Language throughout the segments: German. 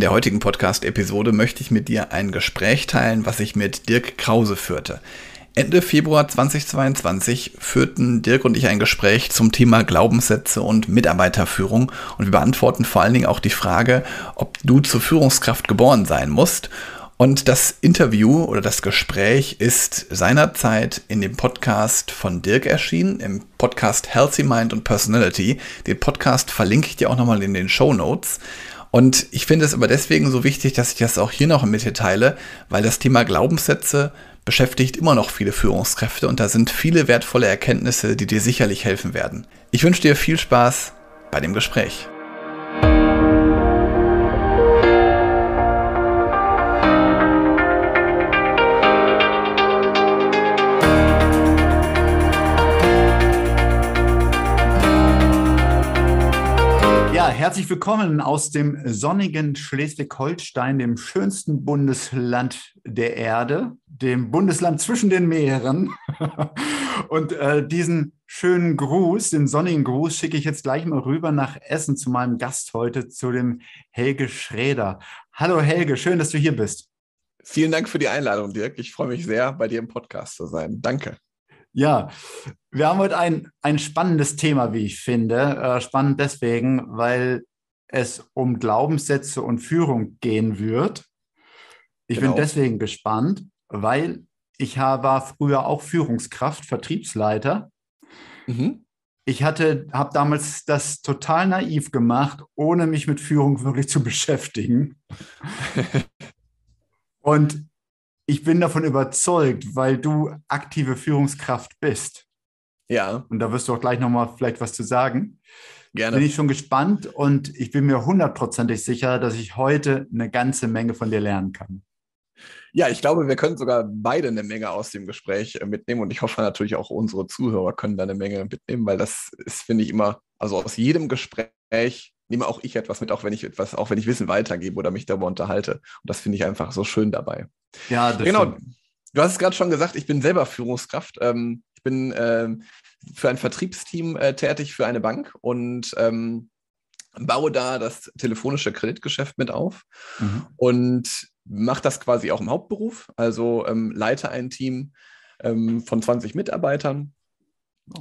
In der heutigen Podcast-Episode möchte ich mit dir ein Gespräch teilen, was ich mit Dirk Krause führte. Ende Februar 2022 führten Dirk und ich ein Gespräch zum Thema Glaubenssätze und Mitarbeiterführung und wir beantworten vor allen Dingen auch die Frage, ob du zur Führungskraft geboren sein musst. Und das Interview oder das Gespräch ist seinerzeit in dem Podcast von Dirk erschienen, im Podcast Healthy Mind und Personality. Den Podcast verlinke ich dir auch nochmal in den Show Notes. Und ich finde es aber deswegen so wichtig, dass ich das auch hier noch mit dir teile, weil das Thema Glaubenssätze beschäftigt immer noch viele Führungskräfte und da sind viele wertvolle Erkenntnisse, die dir sicherlich helfen werden. Ich wünsche dir viel Spaß bei dem Gespräch. Herzlich willkommen aus dem sonnigen Schleswig-Holstein, dem schönsten Bundesland der Erde, dem Bundesland zwischen den Meeren. Und äh, diesen schönen Gruß, den sonnigen Gruß, schicke ich jetzt gleich mal rüber nach Essen zu meinem Gast heute, zu dem Helge Schräder. Hallo Helge, schön, dass du hier bist. Vielen Dank für die Einladung, Dirk. Ich freue mich sehr, bei dir im Podcast zu sein. Danke. Ja, wir haben heute ein, ein spannendes Thema, wie ich finde. Äh, spannend deswegen, weil es um Glaubenssätze und Führung gehen wird. Ich genau. bin deswegen gespannt, weil ich war früher auch Führungskraft, Vertriebsleiter. Mhm. Ich hatte, habe damals das total naiv gemacht, ohne mich mit Führung wirklich zu beschäftigen. und ich bin davon überzeugt, weil du aktive Führungskraft bist. Ja. Und da wirst du auch gleich nochmal vielleicht was zu sagen. Gerne. Bin ich schon gespannt und ich bin mir hundertprozentig sicher, dass ich heute eine ganze Menge von dir lernen kann. Ja, ich glaube, wir können sogar beide eine Menge aus dem Gespräch äh, mitnehmen und ich hoffe natürlich auch unsere Zuhörer können da eine Menge mitnehmen, weil das ist, finde ich, immer, also aus jedem Gespräch nehme auch ich etwas mit, auch wenn ich etwas, auch wenn ich Wissen weitergebe oder mich darüber unterhalte. Und das finde ich einfach so schön dabei. Ja, das genau. Stimmt. Du hast es gerade schon gesagt, ich bin selber Führungskraft. Ähm, ich bin ähm, für ein Vertriebsteam äh, tätig für eine Bank und ähm, baue da das telefonische Kreditgeschäft mit auf mhm. und mache das quasi auch im Hauptberuf. Also ähm, leite ein Team ähm, von 20 Mitarbeitern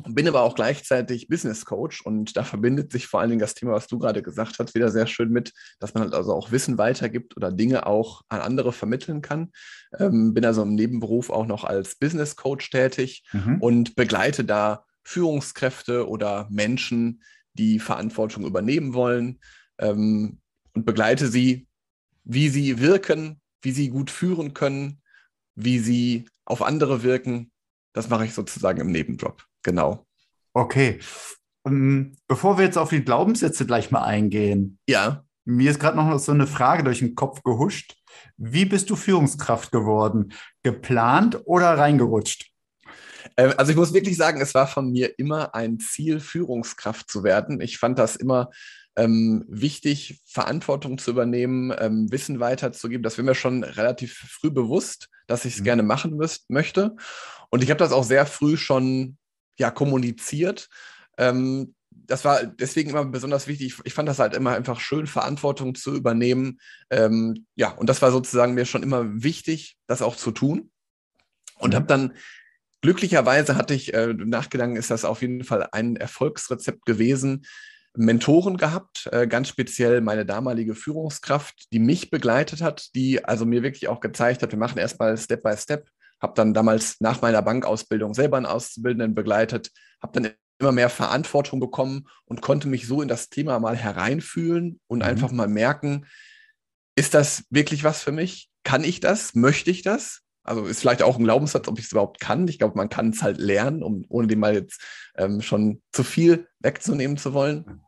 bin aber auch gleichzeitig Business Coach und da verbindet sich vor allen Dingen das Thema, was du gerade gesagt hast, wieder sehr schön mit, dass man halt also auch Wissen weitergibt oder Dinge auch an andere vermitteln kann. Ähm, bin also im Nebenberuf auch noch als Business Coach tätig mhm. und begleite da Führungskräfte oder Menschen, die Verantwortung übernehmen wollen ähm, und begleite sie, wie sie wirken, wie sie gut führen können, wie sie auf andere wirken. Das mache ich sozusagen im Nebenjob. Genau. Okay. Ähm, bevor wir jetzt auf die Glaubenssätze gleich mal eingehen. Ja. Mir ist gerade noch so eine Frage durch den Kopf gehuscht. Wie bist du Führungskraft geworden? Geplant oder reingerutscht? Ähm, also ich muss wirklich sagen, es war von mir immer ein Ziel, Führungskraft zu werden. Ich fand das immer ähm, wichtig, Verantwortung zu übernehmen, ähm, Wissen weiterzugeben. Das war mir schon relativ früh bewusst, dass ich es mhm. gerne machen müsst, möchte. Und ich habe das auch sehr früh schon ja, kommuniziert. Ähm, das war deswegen immer besonders wichtig. Ich fand das halt immer einfach schön, Verantwortung zu übernehmen. Ähm, ja, und das war sozusagen mir schon immer wichtig, das auch zu tun. Und habe dann glücklicherweise hatte ich äh, nachgedacht, ist das auf jeden Fall ein Erfolgsrezept gewesen. Mentoren gehabt, äh, ganz speziell meine damalige Führungskraft, die mich begleitet hat, die also mir wirklich auch gezeigt hat, wir machen erstmal Step by Step habe dann damals nach meiner Bankausbildung selber einen Auszubildenden begleitet, habe dann immer mehr Verantwortung bekommen und konnte mich so in das Thema mal hereinfühlen und mhm. einfach mal merken, ist das wirklich was für mich? Kann ich das? Möchte ich das? Also ist vielleicht auch ein Glaubenssatz, ob ich es überhaupt kann. Ich glaube, man kann es halt lernen, um ohne dem mal jetzt ähm, schon zu viel wegzunehmen zu wollen.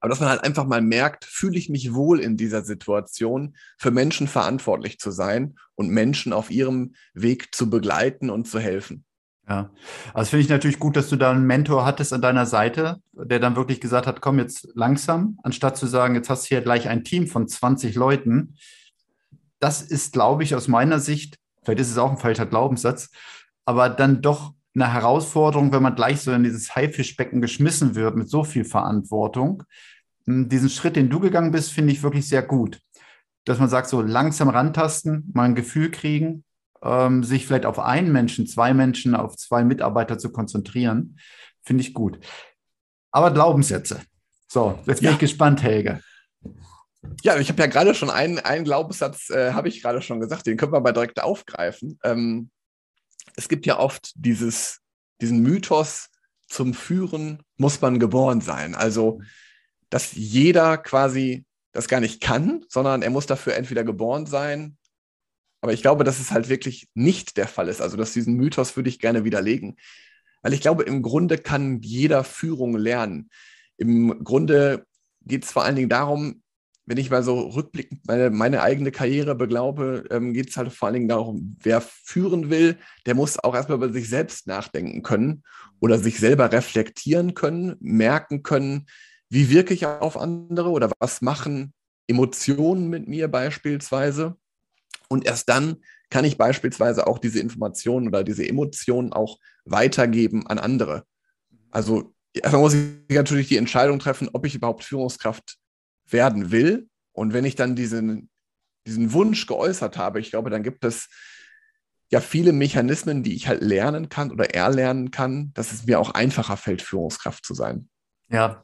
Aber dass man halt einfach mal merkt, fühle ich mich wohl in dieser Situation, für Menschen verantwortlich zu sein und Menschen auf ihrem Weg zu begleiten und zu helfen. Ja, also finde ich natürlich gut, dass du da einen Mentor hattest an deiner Seite, der dann wirklich gesagt hat, komm jetzt langsam, anstatt zu sagen, jetzt hast du hier gleich ein Team von 20 Leuten. Das ist, glaube ich, aus meiner Sicht, vielleicht ist es auch ein falscher Glaubenssatz, aber dann doch eine Herausforderung, wenn man gleich so in dieses Haifischbecken geschmissen wird mit so viel Verantwortung. Hm, diesen Schritt, den du gegangen bist, finde ich wirklich sehr gut. dass man sagt, so langsam rantasten, mal ein Gefühl kriegen, ähm, sich vielleicht auf einen Menschen, zwei Menschen, auf zwei Mitarbeiter zu konzentrieren, finde ich gut. Aber Glaubenssätze. So, jetzt bin ja. ich gespannt, Helge. Ja, ich habe ja gerade schon einen, einen Glaubenssatz, äh, habe ich gerade schon gesagt, den können wir mal direkt aufgreifen. Ähm, es gibt ja oft dieses, diesen Mythos, zum Führen muss man geboren sein. Also, dass jeder quasi das gar nicht kann, sondern er muss dafür entweder geboren sein. Aber ich glaube, dass es halt wirklich nicht der Fall ist. Also, dass diesen Mythos würde ich gerne widerlegen. Weil ich glaube, im Grunde kann jeder Führung lernen. Im Grunde geht es vor allen Dingen darum, wenn ich mal so rückblickend meine, meine eigene Karriere beglaube, ähm, geht es halt vor allen Dingen darum, wer führen will, der muss auch erstmal über sich selbst nachdenken können oder sich selber reflektieren können, merken können, wie wirke ich auf andere oder was machen Emotionen mit mir beispielsweise. Und erst dann kann ich beispielsweise auch diese Informationen oder diese Emotionen auch weitergeben an andere. Also erstmal muss ich natürlich die Entscheidung treffen, ob ich überhaupt Führungskraft werden will. Und wenn ich dann diesen, diesen Wunsch geäußert habe, ich glaube, dann gibt es ja viele Mechanismen, die ich halt lernen kann oder erlernen kann, dass es mir auch einfacher fällt, Führungskraft zu sein. Ja,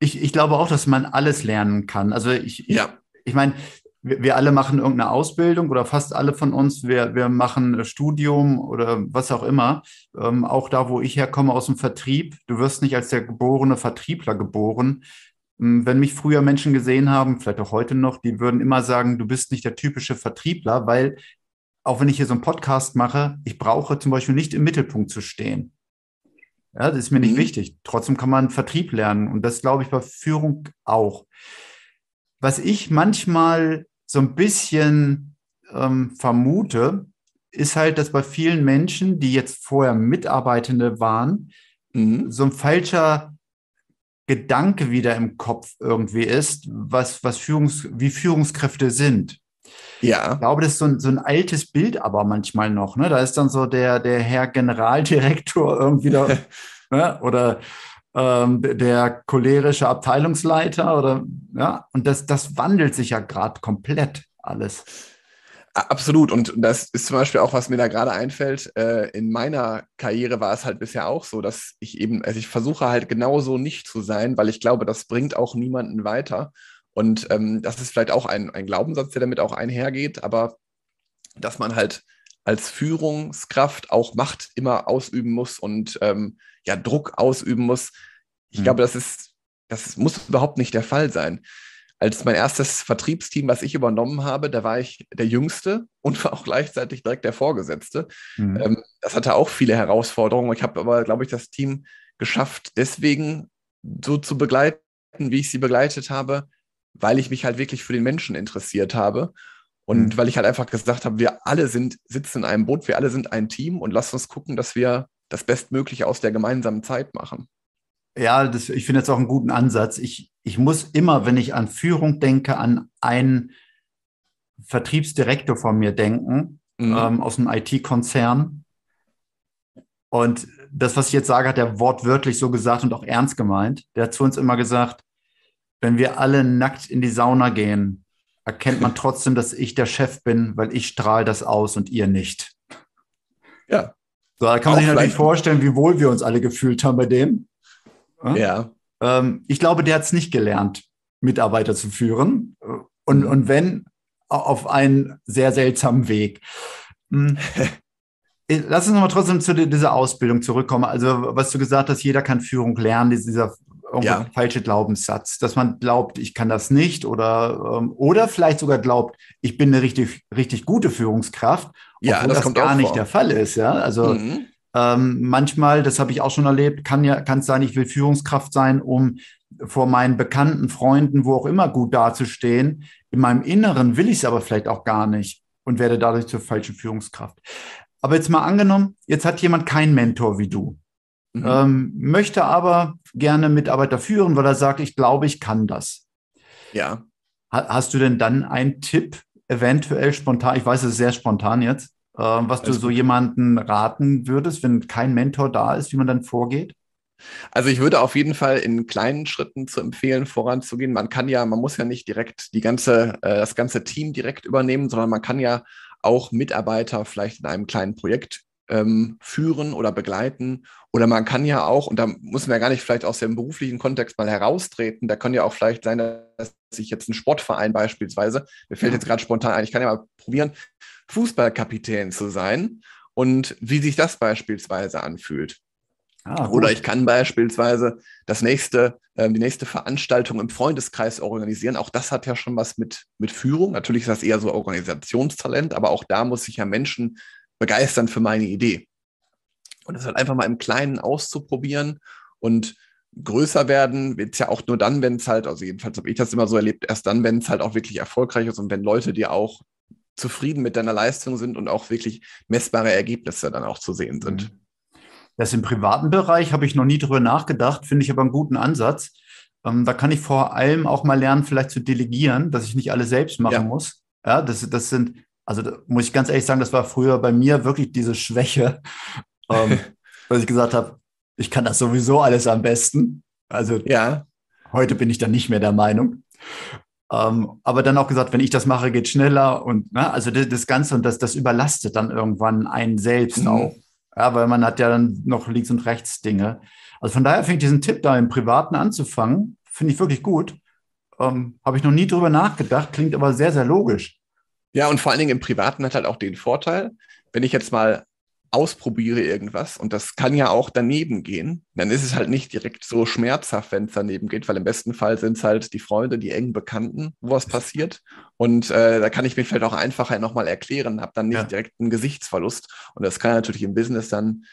ich, ich glaube auch, dass man alles lernen kann. Also ich, ja. ich, ich meine, wir, wir, alle machen irgendeine Ausbildung oder fast alle von uns, wir, wir machen Studium oder was auch immer. Ähm, auch da, wo ich herkomme aus dem Vertrieb, du wirst nicht als der geborene Vertriebler geboren. Hm, wenn mich früher Menschen gesehen haben, vielleicht auch heute noch, die würden immer sagen, du bist nicht der typische Vertriebler, weil auch wenn ich hier so einen Podcast mache, ich brauche zum Beispiel nicht im Mittelpunkt zu stehen. Ja, das ist mir nicht mhm. wichtig. Trotzdem kann man Vertrieb lernen und das glaube ich bei Führung auch. Was ich manchmal so ein bisschen ähm, vermute, ist halt, dass bei vielen Menschen, die jetzt vorher Mitarbeitende waren, mhm. so ein falscher Gedanke wieder im Kopf irgendwie ist, was, was Führungs, wie Führungskräfte sind. Ja. Ich glaube, das ist so ein, so ein altes Bild aber manchmal noch. Ne? Da ist dann so der, der Herr Generaldirektor irgendwie da, ne? oder ähm, der cholerische Abteilungsleiter oder ja, und das, das wandelt sich ja gerade komplett alles. Absolut. Und das ist zum Beispiel auch, was mir da gerade einfällt. Äh, in meiner Karriere war es halt bisher auch so, dass ich eben, also ich versuche halt genauso nicht zu sein, weil ich glaube, das bringt auch niemanden weiter. Und ähm, das ist vielleicht auch ein, ein Glaubenssatz, der damit auch einhergeht, aber dass man halt als Führungskraft auch Macht immer ausüben muss und ähm, ja, Druck ausüben muss. Ich mhm. glaube, das ist, das muss überhaupt nicht der Fall sein als mein erstes Vertriebsteam, was ich übernommen habe, da war ich der Jüngste und war auch gleichzeitig direkt der Vorgesetzte. Mhm. Ähm, das hatte auch viele Herausforderungen. Ich habe aber, glaube ich, das Team geschafft, deswegen so zu begleiten, wie ich sie begleitet habe, weil ich mich halt wirklich für den Menschen interessiert habe. Und mhm. weil ich halt einfach gesagt habe, wir alle sind, sitzen in einem Boot, wir alle sind ein Team und lasst uns gucken, dass wir das Bestmögliche aus der gemeinsamen Zeit machen. Ja, das, ich finde jetzt auch einen guten Ansatz. Ich, ich muss immer, wenn ich an Führung denke, an einen Vertriebsdirektor von mir denken, mhm. ähm, aus einem IT-Konzern. Und das, was ich jetzt sage, hat er wortwörtlich so gesagt und auch ernst gemeint. Der hat zu uns immer gesagt, wenn wir alle nackt in die Sauna gehen, erkennt man trotzdem, dass ich der Chef bin, weil ich strahle das aus und ihr nicht. Ja. So, da kann man sich natürlich vorstellen, wie wohl wir uns alle gefühlt haben bei dem. Ja. Ähm, ich glaube, der hat es nicht gelernt, Mitarbeiter zu führen. Und, mhm. und wenn, auf einen sehr seltsamen Weg. Hm. Lass uns nochmal trotzdem zu dieser Ausbildung zurückkommen. Also, was du gesagt hast, jeder kann Führung lernen, dieser ja. falsche Glaubenssatz, dass man glaubt, ich kann das nicht oder, ähm, oder vielleicht sogar glaubt, ich bin eine richtig, richtig gute Führungskraft, obwohl ja, das, das gar nicht vor. der Fall ist. Ja, also mhm. Ähm, manchmal, das habe ich auch schon erlebt, kann ja kann es sein, ich will Führungskraft sein, um vor meinen Bekannten, Freunden, wo auch immer gut dazustehen. In meinem Inneren will ich es aber vielleicht auch gar nicht und werde dadurch zur falschen Führungskraft. Aber jetzt mal angenommen, jetzt hat jemand keinen Mentor wie du, mhm. ähm, möchte aber gerne Mitarbeiter führen, weil er sagt, ich glaube, ich kann das. Ja. Hast du denn dann einen Tipp, eventuell spontan? Ich weiß, es ist sehr spontan jetzt. Ähm, was du so jemanden raten würdest, wenn kein Mentor da ist, wie man dann vorgeht? Also ich würde auf jeden Fall in kleinen Schritten zu empfehlen, voranzugehen. Man kann ja, man muss ja nicht direkt die ganze, äh, das ganze Team direkt übernehmen, sondern man kann ja auch Mitarbeiter vielleicht in einem kleinen Projekt ähm, führen oder begleiten. Oder man kann ja auch, und da muss man ja gar nicht vielleicht aus dem beruflichen Kontext mal heraustreten, da kann ja auch vielleicht sein, dass sich jetzt ein Sportverein beispielsweise, mir fällt jetzt gerade spontan ein, ich kann ja mal probieren, Fußballkapitän zu sein und wie sich das beispielsweise anfühlt. Ah, Oder ich kann beispielsweise das nächste, äh, die nächste Veranstaltung im Freundeskreis organisieren. Auch das hat ja schon was mit, mit Führung. Natürlich ist das eher so Organisationstalent, aber auch da muss ich ja Menschen begeistern für meine Idee. Und das halt einfach mal im Kleinen auszuprobieren und größer werden wird es ja auch nur dann, wenn es halt, also jedenfalls habe ich das immer so erlebt, erst dann, wenn es halt auch wirklich erfolgreich ist und wenn Leute dir auch zufrieden mit deiner Leistung sind und auch wirklich messbare Ergebnisse dann auch zu sehen sind. Mhm. Das im privaten Bereich habe ich noch nie drüber nachgedacht, finde ich aber einen guten Ansatz. Ähm, da kann ich vor allem auch mal lernen, vielleicht zu delegieren, dass ich nicht alles selbst machen ja. muss. Ja, das, das sind, also muss ich ganz ehrlich sagen, das war früher bei mir wirklich diese Schwäche, ähm, dass ich gesagt habe, ich kann das sowieso alles am besten. Also ja. heute bin ich dann nicht mehr der Meinung. Ähm, aber dann auch gesagt, wenn ich das mache, geht schneller und ne, also das, das, Ganze und das, das überlastet dann irgendwann einen selbst mhm. auch. Ja, weil man hat ja dann noch links und rechts Dinge. Also von daher finde ich diesen Tipp da im Privaten anzufangen, finde ich wirklich gut. Ähm, Habe ich noch nie drüber nachgedacht, klingt aber sehr, sehr logisch. Ja, und vor allen Dingen im Privaten hat halt auch den Vorteil, wenn ich jetzt mal ausprobiere irgendwas und das kann ja auch daneben gehen, dann ist es halt nicht direkt so schmerzhaft, wenn es daneben geht, weil im besten Fall sind es halt die Freunde, die engen Bekannten, wo was passiert. Und äh, da kann ich mir vielleicht auch einfacher nochmal erklären, habe dann nicht ja. direkt einen Gesichtsverlust. Und das kann natürlich im Business dann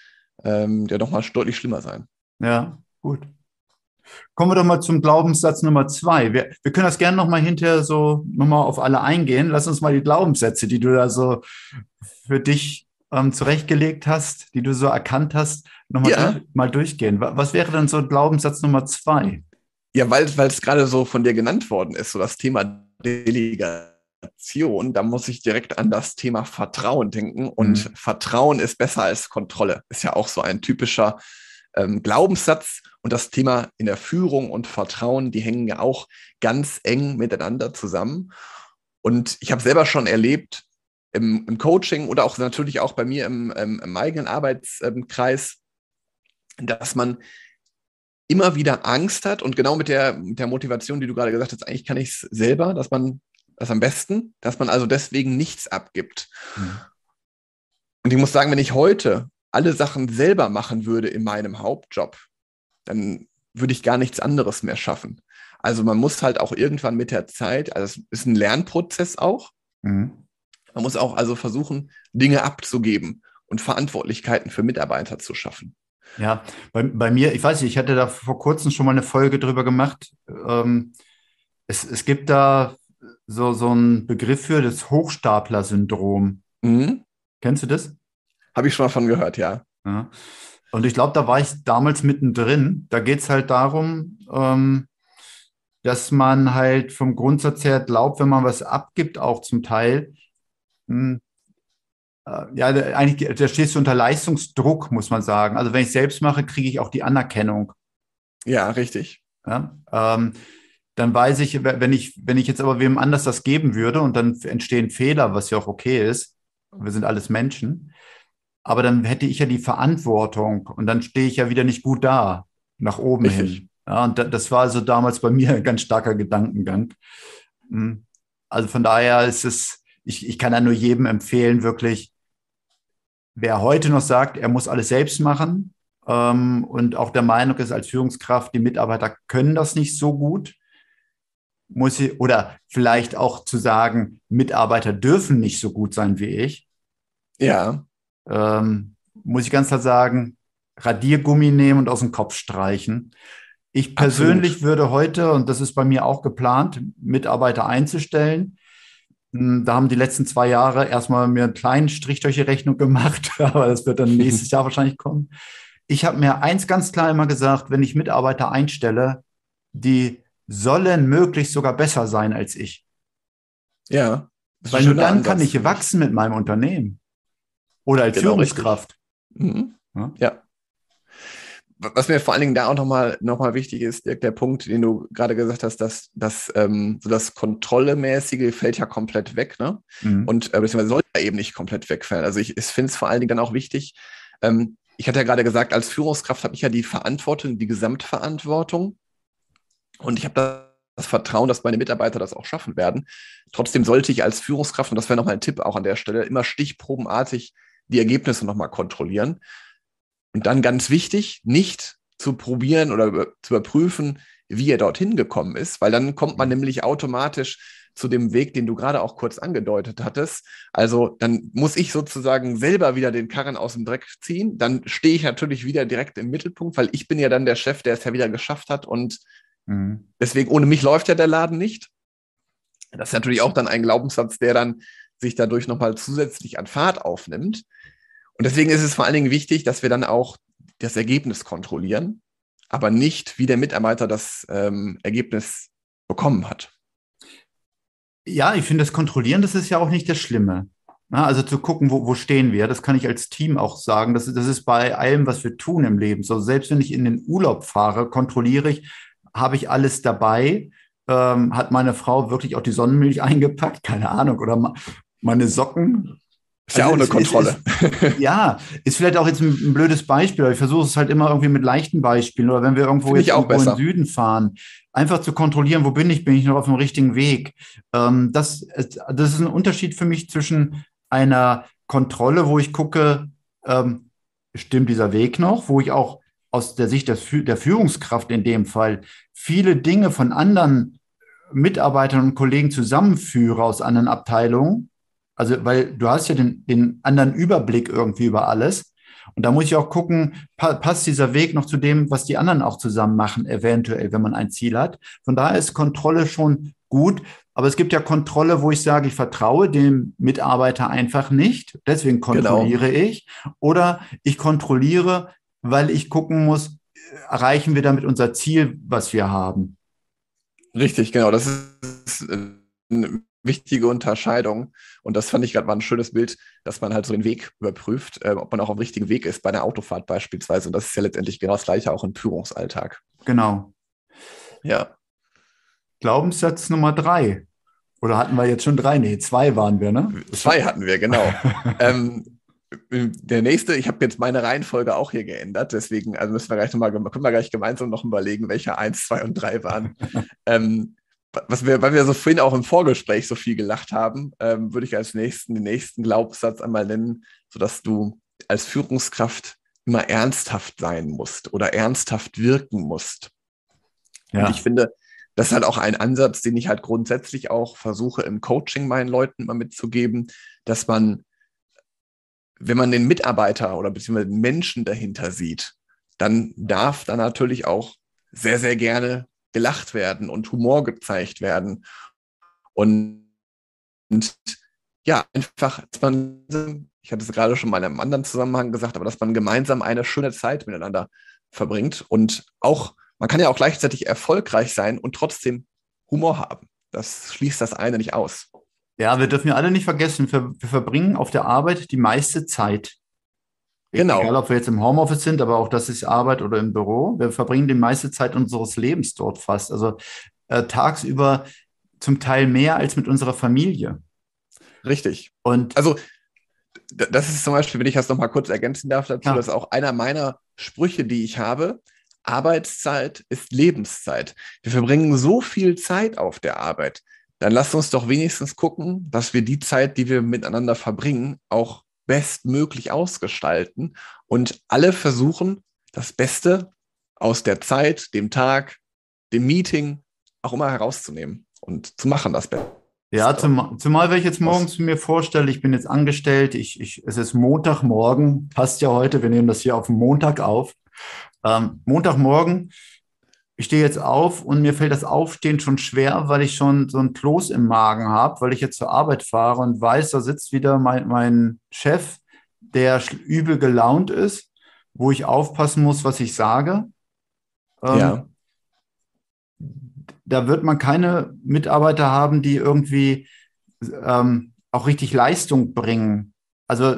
ähm, ja nochmal deutlich schlimmer sein. Ja, gut. Kommen wir doch mal zum Glaubenssatz Nummer zwei. Wir, wir können das gerne nochmal hinterher so nochmal auf alle eingehen. Lass uns mal die Glaubenssätze, die du da so für dich ähm, zurechtgelegt hast, die du so erkannt hast, nochmal ja. durch, mal durchgehen. Was wäre denn so Glaubenssatz Nummer zwei? Ja, weil es gerade so von dir genannt worden ist, so das Thema Delegation, da muss ich direkt an das Thema Vertrauen denken. Und mhm. Vertrauen ist besser als Kontrolle. Ist ja auch so ein typischer ähm, Glaubenssatz. Und das Thema in der Führung und Vertrauen, die hängen ja auch ganz eng miteinander zusammen. Und ich habe selber schon erlebt, im, im Coaching oder auch natürlich auch bei mir im, im, im eigenen Arbeitskreis, dass man immer wieder Angst hat und genau mit der, mit der Motivation, die du gerade gesagt hast, eigentlich kann ich es selber, dass man das am besten, dass man also deswegen nichts abgibt. Mhm. Und ich muss sagen, wenn ich heute alle Sachen selber machen würde in meinem Hauptjob, dann würde ich gar nichts anderes mehr schaffen. Also man muss halt auch irgendwann mit der Zeit, also es ist ein Lernprozess auch. Mhm. Man muss auch also versuchen, Dinge abzugeben und Verantwortlichkeiten für Mitarbeiter zu schaffen. Ja, bei, bei mir, ich weiß nicht, ich hatte da vor kurzem schon mal eine Folge drüber gemacht. Ähm, es, es gibt da so, so einen Begriff für das Hochstapler-Syndrom. Mhm. Kennst du das? Habe ich schon mal von gehört, ja. ja. Und ich glaube, da war ich damals mittendrin. Da geht es halt darum, ähm, dass man halt vom Grundsatz her glaubt, wenn man was abgibt, auch zum Teil, hm. Äh, ja, eigentlich, da stehst du unter Leistungsdruck, muss man sagen. Also wenn ich selbst mache, kriege ich auch die Anerkennung. Ja, richtig. Ja, ähm, dann weiß ich, wenn ich, wenn ich jetzt aber wem anders das geben würde und dann entstehen Fehler, was ja auch okay ist, wir sind alles Menschen, aber dann hätte ich ja die Verantwortung und dann stehe ich ja wieder nicht gut da, nach oben Richtig. hin. Ja, und das war also damals bei mir ein ganz starker Gedankengang. Hm. Also von daher ist es, ich, ich kann da nur jedem empfehlen, wirklich, wer heute noch sagt, er muss alles selbst machen ähm, und auch der Meinung ist als Führungskraft, die Mitarbeiter können das nicht so gut, muss ich, oder vielleicht auch zu sagen, Mitarbeiter dürfen nicht so gut sein wie ich. Ja. Ähm, muss ich ganz klar sagen, Radiergummi nehmen und aus dem Kopf streichen. Ich persönlich Absolut. würde heute, und das ist bei mir auch geplant, Mitarbeiter einzustellen, hm, da haben die letzten zwei Jahre erstmal mir einen kleinen Strich durch die Rechnung gemacht, aber das wird dann nächstes Jahr wahrscheinlich kommen. Ich habe mir eins ganz klar immer gesagt, wenn ich Mitarbeiter einstelle, die sollen möglichst sogar besser sein als ich. Ja. Weil nur dann Ansatz. kann ich wachsen mit meinem Unternehmen. Oder als genau, Führungskraft. Mhm. Ja. ja. was mir vor allen Dingen da auch nochmal noch mal wichtig ist, Dirk, der Punkt, den du gerade gesagt hast, dass, dass ähm, so das Kontrollemäßige fällt ja komplett weg, ne? Mhm. Und äh, beziehungsweise soll ja eben nicht komplett wegfallen. Also ich, ich finde es vor allen Dingen dann auch wichtig, ähm, ich hatte ja gerade gesagt, als Führungskraft habe ich ja die Verantwortung, die Gesamtverantwortung. Und ich habe das Vertrauen, dass meine Mitarbeiter das auch schaffen werden. Trotzdem sollte ich als Führungskraft, und das wäre nochmal ein Tipp auch an der Stelle, immer stichprobenartig die Ergebnisse nochmal kontrollieren. Und dann ganz wichtig, nicht zu probieren oder zu überprüfen, wie er dorthin gekommen ist, weil dann kommt man mhm. nämlich automatisch zu dem Weg, den du gerade auch kurz angedeutet hattest. Also dann muss ich sozusagen selber wieder den Karren aus dem Dreck ziehen. Dann stehe ich natürlich wieder direkt im Mittelpunkt, weil ich bin ja dann der Chef, der es ja wieder geschafft hat und mhm. deswegen ohne mich läuft ja der Laden nicht. Das ist natürlich auch dann ein Glaubenssatz, der dann sich dadurch nochmal zusätzlich an Fahrt aufnimmt. Und deswegen ist es vor allen Dingen wichtig, dass wir dann auch das Ergebnis kontrollieren, aber nicht, wie der Mitarbeiter das ähm, Ergebnis bekommen hat. Ja, ich finde, das Kontrollieren, das ist ja auch nicht das Schlimme. Ja, also zu gucken, wo, wo stehen wir, das kann ich als Team auch sagen. Das, das ist bei allem, was wir tun im Leben. So, selbst wenn ich in den Urlaub fahre, kontrolliere ich, habe ich alles dabei? Ähm, hat meine Frau wirklich auch die Sonnenmilch eingepackt? Keine Ahnung. Oder meine Socken ist ja also auch eine Kontrolle. Ist, ist, ja, ist vielleicht auch jetzt ein, blödes Beispiel, aber ich versuche es halt immer irgendwie mit leichten Beispielen oder wenn wir irgendwo Find jetzt irgendwo in den Süden fahren, einfach zu kontrollieren, wo bin ich, bin ich noch auf dem richtigen Weg. Ähm, das, das ist ein Unterschied für mich zwischen einer Kontrolle, wo ich gucke, ähm, stimmt dieser Weg noch, wo ich auch aus der Sicht des, der Führungskraft in dem Fall viele Dinge von anderen Mitarbeitern und Kollegen zusammenführe aus anderen Abteilungen also, weil du hast ja den, den anderen Überblick irgendwie über alles. Und da muss ich auch gucken, pa passt dieser Weg noch zu dem, was die anderen auch zusammen machen, eventuell, wenn man ein Ziel hat. Von daher ist Kontrolle schon gut. Aber es gibt ja Kontrolle, wo ich sage, ich vertraue dem Mitarbeiter einfach nicht. Deswegen genau. kontrolliere genau. ich. Oder ich kontrolliere, weil ich gucken muss, erreichen wir damit unser Ziel, was wir haben. Richtig, genau. Das ist eine wichtige Unterscheidung. Und das fand ich gerade mal ein schönes Bild, dass man halt so den Weg überprüft, äh, ob man auch am richtigen Weg ist bei einer Autofahrt beispielsweise. Und das ist ja letztendlich genau das Gleiche auch im Führungsalltag. Genau. Ja. Glaubenssatz Nummer drei. Oder hatten wir jetzt schon drei? Nee, zwei waren wir, ne? Zwei hatten wir, genau. ähm, der nächste, ich habe jetzt meine Reihenfolge auch hier geändert, deswegen also müssen wir gleich nochmal, können wir gleich gemeinsam noch überlegen, welche eins, zwei und drei waren. ähm, was wir, weil wir so vorhin auch im Vorgespräch so viel gelacht haben, ähm, würde ich als nächsten den nächsten Glaubenssatz einmal nennen, sodass du als Führungskraft immer ernsthaft sein musst oder ernsthaft wirken musst. Ja. Und ich finde, das ist halt auch ein Ansatz, den ich halt grundsätzlich auch versuche im Coaching meinen Leuten immer mitzugeben, dass man, wenn man den Mitarbeiter oder beziehungsweise den Menschen dahinter sieht, dann darf da natürlich auch sehr, sehr gerne gelacht werden und Humor gezeigt werden. Und, und ja, einfach, dass man, ich hatte es gerade schon mal in einem anderen Zusammenhang gesagt, aber dass man gemeinsam eine schöne Zeit miteinander verbringt und auch, man kann ja auch gleichzeitig erfolgreich sein und trotzdem Humor haben. Das schließt das eine nicht aus. Ja, wir dürfen ja alle nicht vergessen, wir, wir verbringen auf der Arbeit die meiste Zeit Genau. Egal, ob wir jetzt im Homeoffice sind, aber auch das ist Arbeit oder im Büro. Wir verbringen die meiste Zeit unseres Lebens dort fast. Also äh, tagsüber zum Teil mehr als mit unserer Familie. Richtig. Und also das ist zum Beispiel, wenn ich das nochmal kurz ergänzen darf dazu, ja. das ist auch einer meiner Sprüche, die ich habe. Arbeitszeit ist Lebenszeit. Wir verbringen so viel Zeit auf der Arbeit. Dann lasst uns doch wenigstens gucken, dass wir die Zeit, die wir miteinander verbringen, auch bestmöglich ausgestalten und alle versuchen, das Beste aus der Zeit, dem Tag, dem Meeting auch immer herauszunehmen und zu machen das Beste. Ja, zum, zumal wenn ich jetzt morgens mir vorstelle, ich bin jetzt angestellt, ich, ich, es ist Montagmorgen, passt ja heute, wir nehmen das hier auf Montag auf. Ähm, Montagmorgen, ich stehe jetzt auf und mir fällt das Aufstehen schon schwer, weil ich schon so ein Kloß im Magen habe, weil ich jetzt zur Arbeit fahre und weiß, da sitzt wieder mein, mein Chef, der übel gelaunt ist, wo ich aufpassen muss, was ich sage. Ähm, ja. Da wird man keine Mitarbeiter haben, die irgendwie ähm, auch richtig Leistung bringen. Also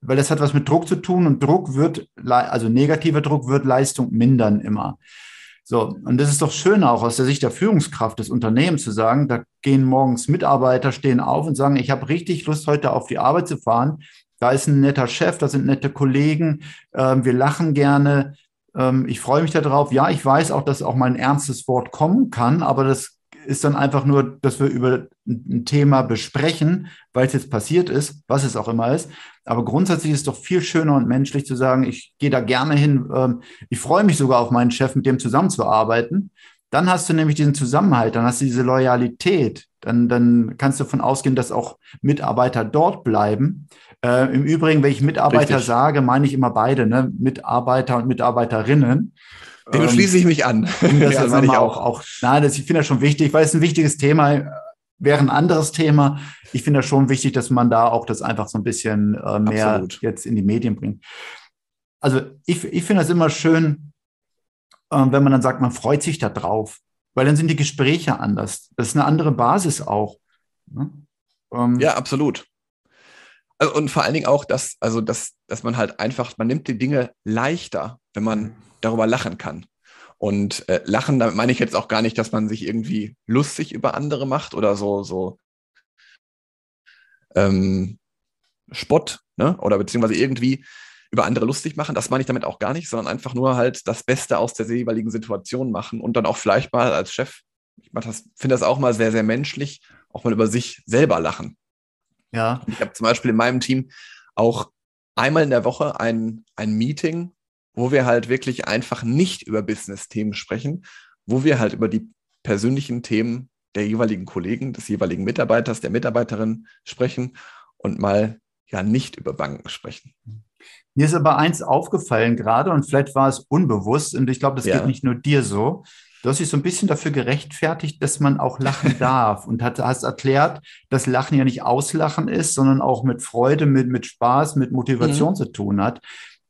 weil das hat was mit Druck zu tun und Druck wird, also negativer Druck wird Leistung mindern immer. So, und das ist doch schön auch aus der Sicht der Führungskraft des Unternehmens zu sagen, da gehen morgens Mitarbeiter, stehen auf und sagen, ich habe richtig Lust, heute auf die Arbeit zu fahren. Da ist ein netter Chef, da sind nette Kollegen, äh, wir lachen gerne, ähm, ich freue mich darauf. Ja, ich weiß auch, dass auch mal ein ernstes Wort kommen kann, aber das ist dann einfach nur, dass wir über ein Thema besprechen, weil es jetzt passiert ist, was es auch immer ist. Aber grundsätzlich ist es doch viel schöner und menschlich zu sagen, ich gehe da gerne hin. Ähm, ich freue mich sogar auf meinen Chef, mit dem zusammenzuarbeiten. Dann hast du nämlich diesen Zusammenhalt, dann hast du diese Loyalität. Dann, dann kannst du davon ausgehen, dass auch Mitarbeiter dort bleiben. Äh, Im Übrigen, wenn ich Mitarbeiter Richtig. sage, meine ich immer beide, ne? Mitarbeiter und Mitarbeiterinnen. Dem ähm, schließe ich mich an. Das ja, ist immer auch, auch, nein, das, ich finde das schon wichtig, weil es ein wichtiges Thema wäre ein anderes Thema. Ich finde das schon wichtig, dass man da auch das einfach so ein bisschen äh, mehr Absolut. jetzt in die Medien bringt. Also ich, ich finde das immer schön, äh, wenn man dann sagt, man freut sich da drauf, weil dann sind die Gespräche anders. Das ist eine andere Basis auch. Ne? Ähm, ja, absolut. Also, und vor allen Dingen auch, dass, also, dass, dass man halt einfach, man nimmt die Dinge leichter, wenn man mhm darüber lachen kann. Und äh, lachen, damit meine ich jetzt auch gar nicht, dass man sich irgendwie lustig über andere macht oder so, so ähm, Spott, ne? Oder beziehungsweise irgendwie über andere lustig machen. Das meine ich damit auch gar nicht, sondern einfach nur halt das Beste aus der jeweiligen Situation machen und dann auch vielleicht mal als Chef, ich das, finde das auch mal sehr, sehr menschlich, auch mal über sich selber lachen. Ja. Ich habe zum Beispiel in meinem Team auch einmal in der Woche ein, ein Meeting, wo wir halt wirklich einfach nicht über Business-Themen sprechen, wo wir halt über die persönlichen Themen der jeweiligen Kollegen, des jeweiligen Mitarbeiters, der Mitarbeiterin sprechen und mal ja nicht über Banken sprechen. Mir ist aber eins aufgefallen gerade und vielleicht war es unbewusst und ich glaube, das ja. geht nicht nur dir so. Du hast dich so ein bisschen dafür gerechtfertigt, dass man auch lachen darf und hat, hast erklärt, dass Lachen ja nicht Auslachen ist, sondern auch mit Freude, mit, mit Spaß, mit Motivation mhm. zu tun hat.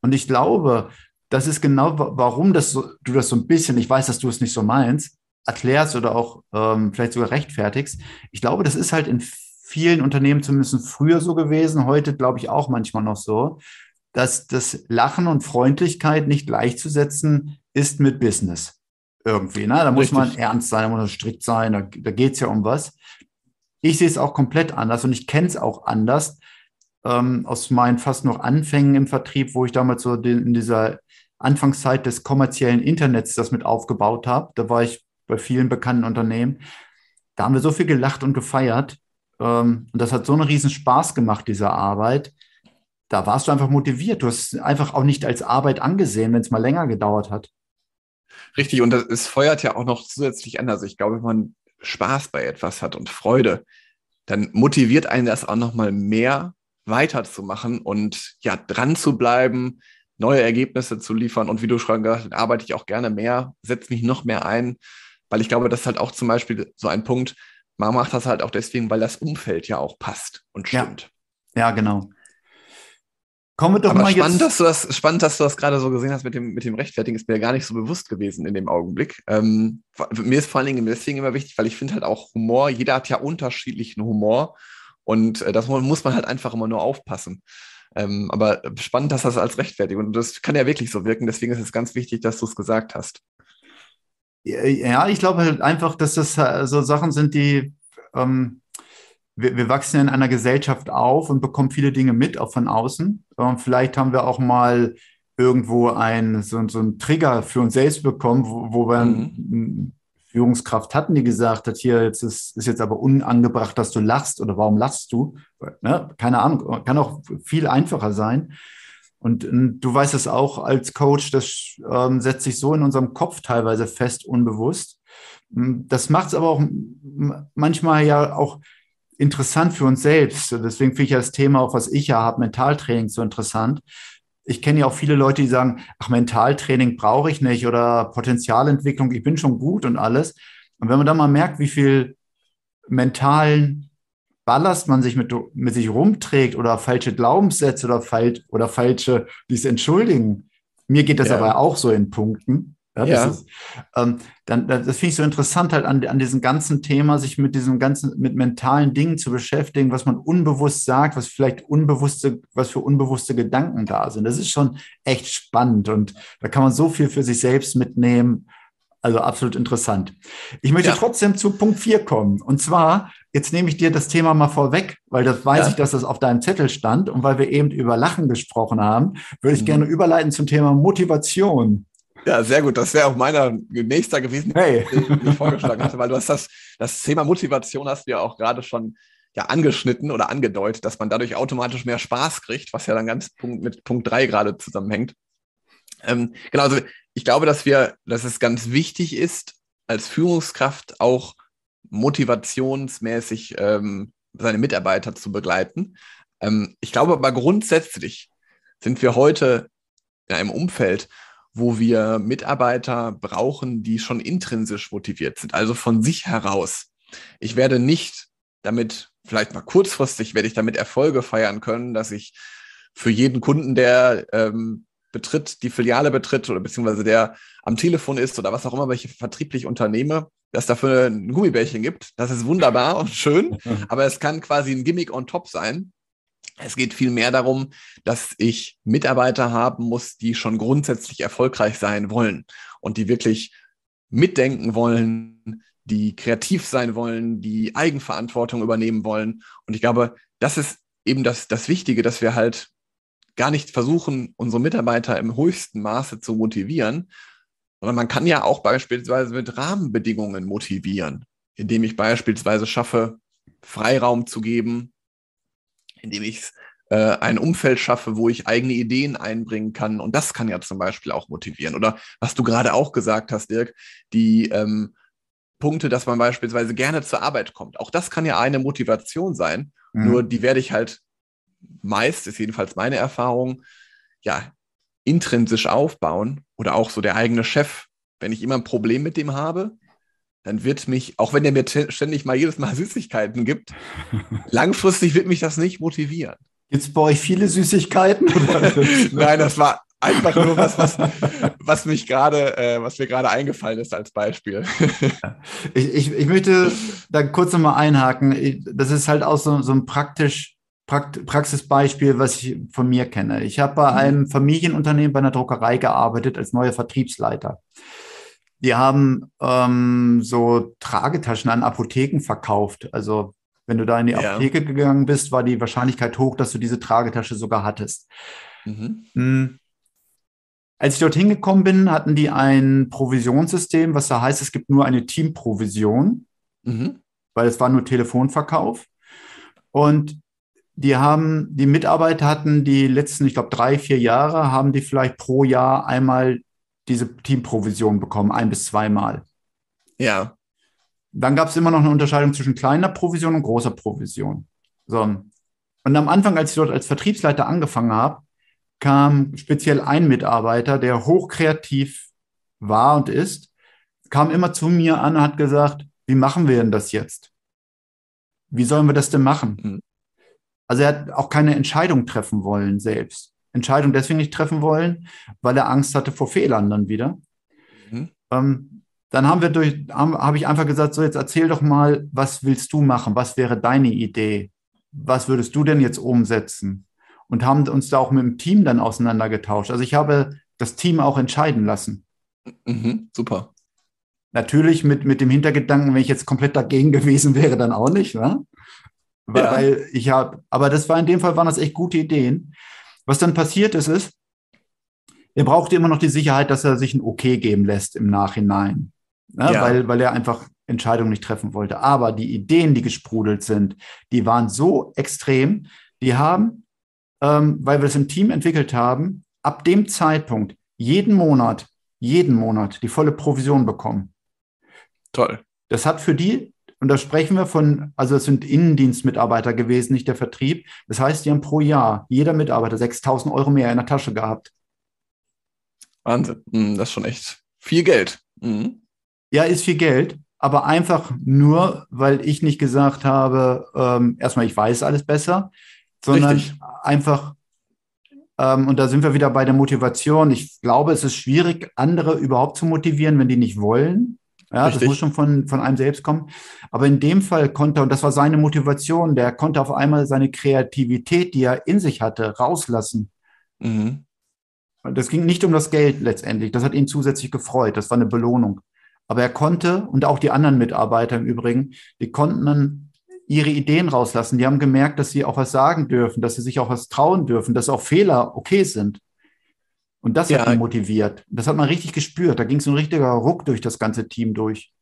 Und ich glaube, das ist genau, warum das so, du das so ein bisschen, ich weiß, dass du es nicht so meinst, erklärst oder auch ähm, vielleicht sogar rechtfertigst. Ich glaube, das ist halt in vielen Unternehmen zumindest früher so gewesen, heute glaube ich auch manchmal noch so, dass das Lachen und Freundlichkeit nicht gleichzusetzen ist mit Business. Irgendwie, ne? Da muss Richtig. man ernst sein, da muss man strikt sein, da, da geht es ja um was. Ich sehe es auch komplett anders und ich kenne es auch anders ähm, aus meinen fast noch Anfängen im Vertrieb, wo ich damals so den, in dieser Anfangszeit des kommerziellen Internets das mit aufgebaut habe. Da war ich bei vielen bekannten Unternehmen. Da haben wir so viel gelacht und gefeiert. Ähm, und das hat so einen riesen Spaß gemacht, diese Arbeit. Da warst du einfach motiviert. Du hast einfach auch nicht als Arbeit angesehen, wenn es mal länger gedauert hat. Richtig, und es feuert ja auch noch zusätzlich an. Also ich glaube, wenn man Spaß bei etwas hat und Freude, dann motiviert einen das auch noch mal mehr weiterzumachen und ja, dran zu bleiben, neue Ergebnisse zu liefern. Und wie du schon gesagt hast, arbeite ich auch gerne mehr, setze mich noch mehr ein, weil ich glaube, das ist halt auch zum Beispiel so ein Punkt, man macht das halt auch deswegen, weil das Umfeld ja auch passt und stimmt. Ja, ja genau. Kommen wir doch Aber mal spannend, jetzt. Dass du das, spannend, dass du das gerade so gesehen hast mit dem, mit dem Rechtfertigen, ist mir gar nicht so bewusst gewesen in dem Augenblick. Ähm, mir ist vor allen Dingen deswegen immer wichtig, weil ich finde halt auch Humor, jeder hat ja unterschiedlichen Humor und äh, das muss man halt einfach immer nur aufpassen. Ähm, aber spannend, dass das als Rechtfertigung und das kann ja wirklich so wirken. Deswegen ist es ganz wichtig, dass du es gesagt hast. Ja, ich glaube halt einfach, dass das äh, so Sachen sind, die ähm, wir, wir, wachsen in einer Gesellschaft auf und bekommen viele Dinge mit, auch von außen. Und vielleicht haben wir auch mal irgendwo ein, so, so einen Trigger für uns selbst bekommen, wo, wo wir mhm. Führungskraft hatten, die gesagt hat, hier, jetzt ist, ist jetzt aber unangebracht, dass du lachst oder warum lachst du? Ne? Keine Ahnung, kann auch viel einfacher sein. Und, und du weißt es auch als Coach, das ähm, setzt sich so in unserem Kopf teilweise fest, unbewusst. Hm, das macht es aber auch manchmal ja auch interessant für uns selbst. Deswegen finde ich ja das Thema, auch was ich ja habe, Mentaltraining so interessant, ich kenne ja auch viele Leute, die sagen, ach, Mentaltraining brauche ich nicht oder Potenzialentwicklung, ich bin schon gut und alles. Und wenn man dann mal merkt, wie viel mentalen Ballast man sich mit, mit sich rumträgt oder falsche Glaubenssätze oder, fal oder falsche, die es entschuldigen. Mir geht das ja. aber auch so in Punkten. Ja, ja. Das, ist, ähm, dann, das finde ich so interessant, halt an, an diesem ganzen Thema, sich mit diesem ganzen, mit mentalen Dingen zu beschäftigen, was man unbewusst sagt, was vielleicht unbewusste, was für unbewusste Gedanken da sind. Das ist schon echt spannend und da kann man so viel für sich selbst mitnehmen. Also absolut interessant. Ich möchte ja. trotzdem zu Punkt 4 kommen. Und zwar, jetzt nehme ich dir das Thema mal vorweg, weil das weiß ja. ich, dass das auf deinem Zettel stand und weil wir eben über Lachen gesprochen haben, würde ich mhm. gerne überleiten zum Thema Motivation. Ja, sehr gut. Das wäre auch meiner nächster gewesen, hey. den ich vorgeschlagen hatte, weil du hast das, das Thema Motivation hast du ja auch gerade schon ja angeschnitten oder angedeutet, dass man dadurch automatisch mehr Spaß kriegt, was ja dann ganz Punkt, mit Punkt drei gerade zusammenhängt. Ähm, genau, also ich glaube, dass wir, dass es ganz wichtig ist, als Führungskraft auch motivationsmäßig ähm, seine Mitarbeiter zu begleiten. Ähm, ich glaube aber grundsätzlich sind wir heute in einem Umfeld, wo wir Mitarbeiter brauchen, die schon intrinsisch motiviert sind, also von sich heraus. Ich werde nicht damit, vielleicht mal kurzfristig, werde ich damit Erfolge feiern können, dass ich für jeden Kunden, der ähm, betritt, die Filiale betritt oder beziehungsweise der am Telefon ist oder was auch immer, welche vertrieblich unternehme, dass dafür ein Gummibärchen gibt. Das ist wunderbar und schön, aber es kann quasi ein Gimmick on top sein. Es geht vielmehr darum, dass ich Mitarbeiter haben muss, die schon grundsätzlich erfolgreich sein wollen und die wirklich mitdenken wollen, die kreativ sein wollen, die Eigenverantwortung übernehmen wollen. Und ich glaube, das ist eben das, das Wichtige, dass wir halt gar nicht versuchen, unsere Mitarbeiter im höchsten Maße zu motivieren, sondern man kann ja auch beispielsweise mit Rahmenbedingungen motivieren, indem ich beispielsweise schaffe, Freiraum zu geben, indem ich äh, ein Umfeld schaffe, wo ich eigene Ideen einbringen kann. Und das kann ja zum Beispiel auch motivieren. Oder was du gerade auch gesagt hast, Dirk, die ähm, Punkte, dass man beispielsweise gerne zur Arbeit kommt. Auch das kann ja eine Motivation sein. Mhm. Nur die werde ich halt meist, ist jedenfalls meine Erfahrung, ja, intrinsisch aufbauen oder auch so der eigene Chef. Wenn ich immer ein Problem mit dem habe, dann wird mich, auch wenn der mir ständig mal jedes Mal Süßigkeiten gibt, langfristig wird mich das nicht motivieren. Gibt es bei euch viele Süßigkeiten? Nein, das war einfach nur was, was, was mich gerade, äh, was mir gerade eingefallen ist als Beispiel. ich, ich, ich möchte da kurz nochmal einhaken. Das ist halt auch so, so ein praktisch Praxisbeispiel, was ich von mir kenne. Ich habe bei mhm. einem Familienunternehmen bei einer Druckerei gearbeitet als neuer Vertriebsleiter. Die haben ähm, so Tragetaschen an Apotheken verkauft. Also wenn du da in die ja. Apotheke gegangen bist, war die Wahrscheinlichkeit hoch, dass du diese Tragetasche sogar hattest. Mhm. Hm. Als ich dorthin gekommen bin, hatten die ein Provisionssystem, was da heißt, es gibt nur eine Teamprovision, mhm. weil es war nur Telefonverkauf. Und die haben, die Mitarbeiter hatten die letzten, ich glaube, drei, vier Jahre, haben die vielleicht pro Jahr einmal diese Teamprovision bekommen, ein bis zweimal. Ja. Dann gab es immer noch eine Unterscheidung zwischen kleiner Provision und großer Provision. So. Und am Anfang, als ich dort als Vertriebsleiter angefangen habe, kam speziell ein Mitarbeiter, der hochkreativ war und ist, kam immer zu mir an und hat gesagt, wie machen wir denn das jetzt? Wie sollen wir das denn machen? Mhm. Also er hat auch keine Entscheidung treffen wollen selbst. Entscheidung deswegen nicht treffen wollen, weil er Angst hatte vor Fehlern dann wieder. Mhm. Ähm, dann haben wir durch, habe hab ich einfach gesagt, so jetzt erzähl doch mal, was willst du machen? Was wäre deine Idee? Was würdest du denn jetzt umsetzen? Und haben uns da auch mit dem Team dann auseinandergetauscht. Also ich habe das Team auch entscheiden lassen. Mhm, super. Natürlich mit, mit dem Hintergedanken, wenn ich jetzt komplett dagegen gewesen wäre, dann auch nicht. Ne? Weil, ja. weil ich habe, aber das war in dem Fall waren das echt gute Ideen. Was dann passiert ist, ist, er brauchte immer noch die Sicherheit, dass er sich ein Okay geben lässt im Nachhinein. Ne? Ja. Weil, weil er einfach Entscheidungen nicht treffen wollte. Aber die Ideen, die gesprudelt sind, die waren so extrem, die haben, ähm, weil wir es im Team entwickelt haben, ab dem Zeitpunkt jeden Monat, jeden Monat die volle Provision bekommen. Toll. Das hat für die und da sprechen wir von, also es sind Innendienstmitarbeiter gewesen, nicht der Vertrieb. Das heißt, die haben pro Jahr jeder Mitarbeiter 6000 Euro mehr in der Tasche gehabt. Wahnsinn. Hm, das ist schon echt viel Geld. Mhm. Ja, ist viel Geld, aber einfach nur, weil ich nicht gesagt habe, ähm, erstmal, ich weiß alles besser, sondern Richtig. einfach, Ähm, und da sind wir wieder bei der Motivation. Ich glaube, es ist schwierig, andere überhaupt zu motivieren, wenn die nicht wollen. Ja, Richtig. das muss schon von, von einem selbst kommen. Aber in dem Fall konnte, und das war seine Motivation, der konnte auf einmal seine Kreativität, die er in sich hatte, rauslassen. Mhm. Das ging nicht um das Geld letztendlich. Das hat ihn zusätzlich gefreut. Das war eine Belohnung. Aber er konnte, und auch die anderen Mitarbeiter im Übrigen, die konnten dann ihre Ideen rauslassen. Die haben gemerkt, dass sie auch was sagen dürfen, dass sie sich auch was trauen dürfen, dass auch Fehler okay sind. Und das ja. hat ihn motiviert. Das hat man richtig gespürt. Da ging es ein richtiger Ruck durch das ganze Team durch.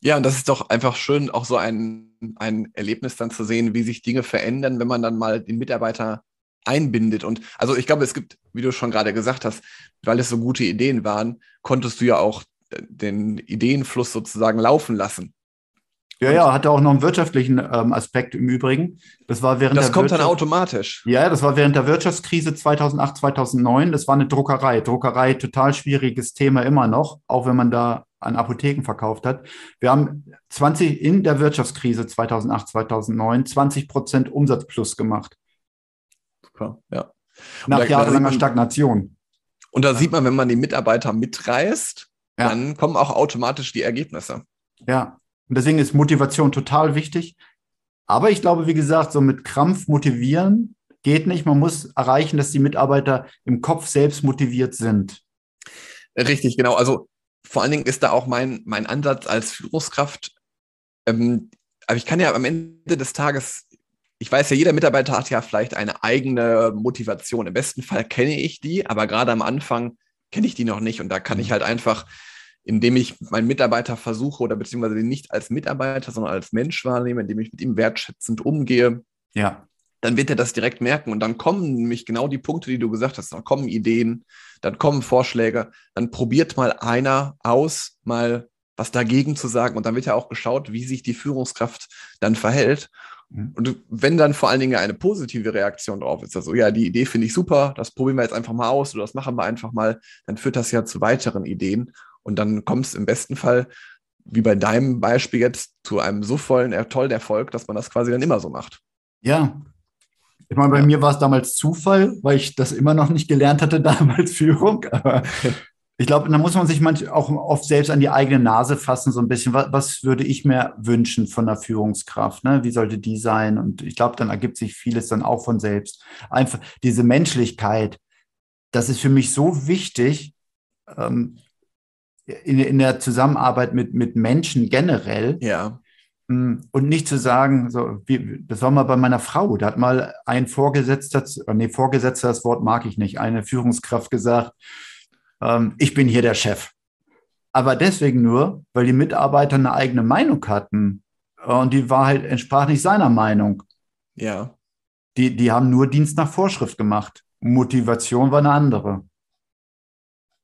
Ja, und das ist doch einfach schön, auch so ein, ein Erlebnis dann zu sehen, wie sich Dinge verändern, wenn man dann mal den Mitarbeiter einbindet. Und also ich glaube, es gibt, wie du schon gerade gesagt hast, weil es so gute Ideen waren, konntest du ja auch den Ideenfluss sozusagen laufen lassen. Ja, ja, hatte auch noch einen wirtschaftlichen ähm, Aspekt im Übrigen. Das war während das kommt Wirtschaft dann automatisch. Ja, das war während der Wirtschaftskrise 2008, 2009. Das war eine Druckerei. Druckerei, total schwieriges Thema immer noch, auch wenn man da an Apotheken verkauft hat. Wir haben 20 in der Wirtschaftskrise 2008, 2009 20 Prozent Umsatz plus gemacht. Super, ja. Nach da, jahrelanger Stagnation. Und da sieht man, wenn man die Mitarbeiter mitreißt, ja. dann kommen auch automatisch die Ergebnisse. Ja, und deswegen ist Motivation total wichtig. Aber ich glaube, wie gesagt, so mit Krampf motivieren geht nicht. Man muss erreichen, dass die Mitarbeiter im Kopf selbst motiviert sind. Richtig, genau. Also vor allen Dingen ist da auch mein, mein Ansatz als Führungskraft. Ähm, aber ich kann ja am Ende des Tages, ich weiß ja, jeder Mitarbeiter hat ja vielleicht eine eigene Motivation. Im besten Fall kenne ich die, aber gerade am Anfang kenne ich die noch nicht. Und da kann ich mhm. halt einfach indem ich meinen Mitarbeiter versuche oder beziehungsweise den nicht als Mitarbeiter, sondern als Mensch wahrnehme, indem ich mit ihm wertschätzend umgehe, ja. dann wird er das direkt merken. Und dann kommen nämlich genau die Punkte, die du gesagt hast. Dann kommen Ideen, dann kommen Vorschläge, dann probiert mal einer aus, mal was dagegen zu sagen. Und dann wird ja auch geschaut, wie sich die Führungskraft dann verhält. Mhm. Und wenn dann vor allen Dingen eine positive Reaktion drauf ist, also ja, die Idee finde ich super, das probieren wir jetzt einfach mal aus oder das machen wir einfach mal, dann führt das ja zu weiteren Ideen. Und dann kommt es im besten Fall, wie bei deinem Beispiel jetzt, zu einem so vollen, tollen Erfolg, dass man das quasi dann immer so macht. Ja. Ich meine, bei ja. mir war es damals Zufall, weil ich das immer noch nicht gelernt hatte, damals Führung. Aber ich glaube, da muss man sich manch auch oft selbst an die eigene Nase fassen, so ein bisschen. Was, was würde ich mir wünschen von der Führungskraft? Ne? Wie sollte die sein? Und ich glaube, dann ergibt sich vieles dann auch von selbst. Einfach diese Menschlichkeit, das ist für mich so wichtig. Ähm, in, in der Zusammenarbeit mit, mit Menschen generell. Ja. Mm, und nicht zu sagen, so, wie, das war mal bei meiner Frau, da hat mal ein Vorgesetzter, äh, nee, Vorgesetzter, das Wort mag ich nicht, eine Führungskraft gesagt, ähm, ich bin hier der Chef. Aber deswegen nur, weil die Mitarbeiter eine eigene Meinung hatten und die Wahrheit entsprach nicht seiner Meinung. Ja. Die, die haben nur Dienst nach Vorschrift gemacht. Motivation war eine andere.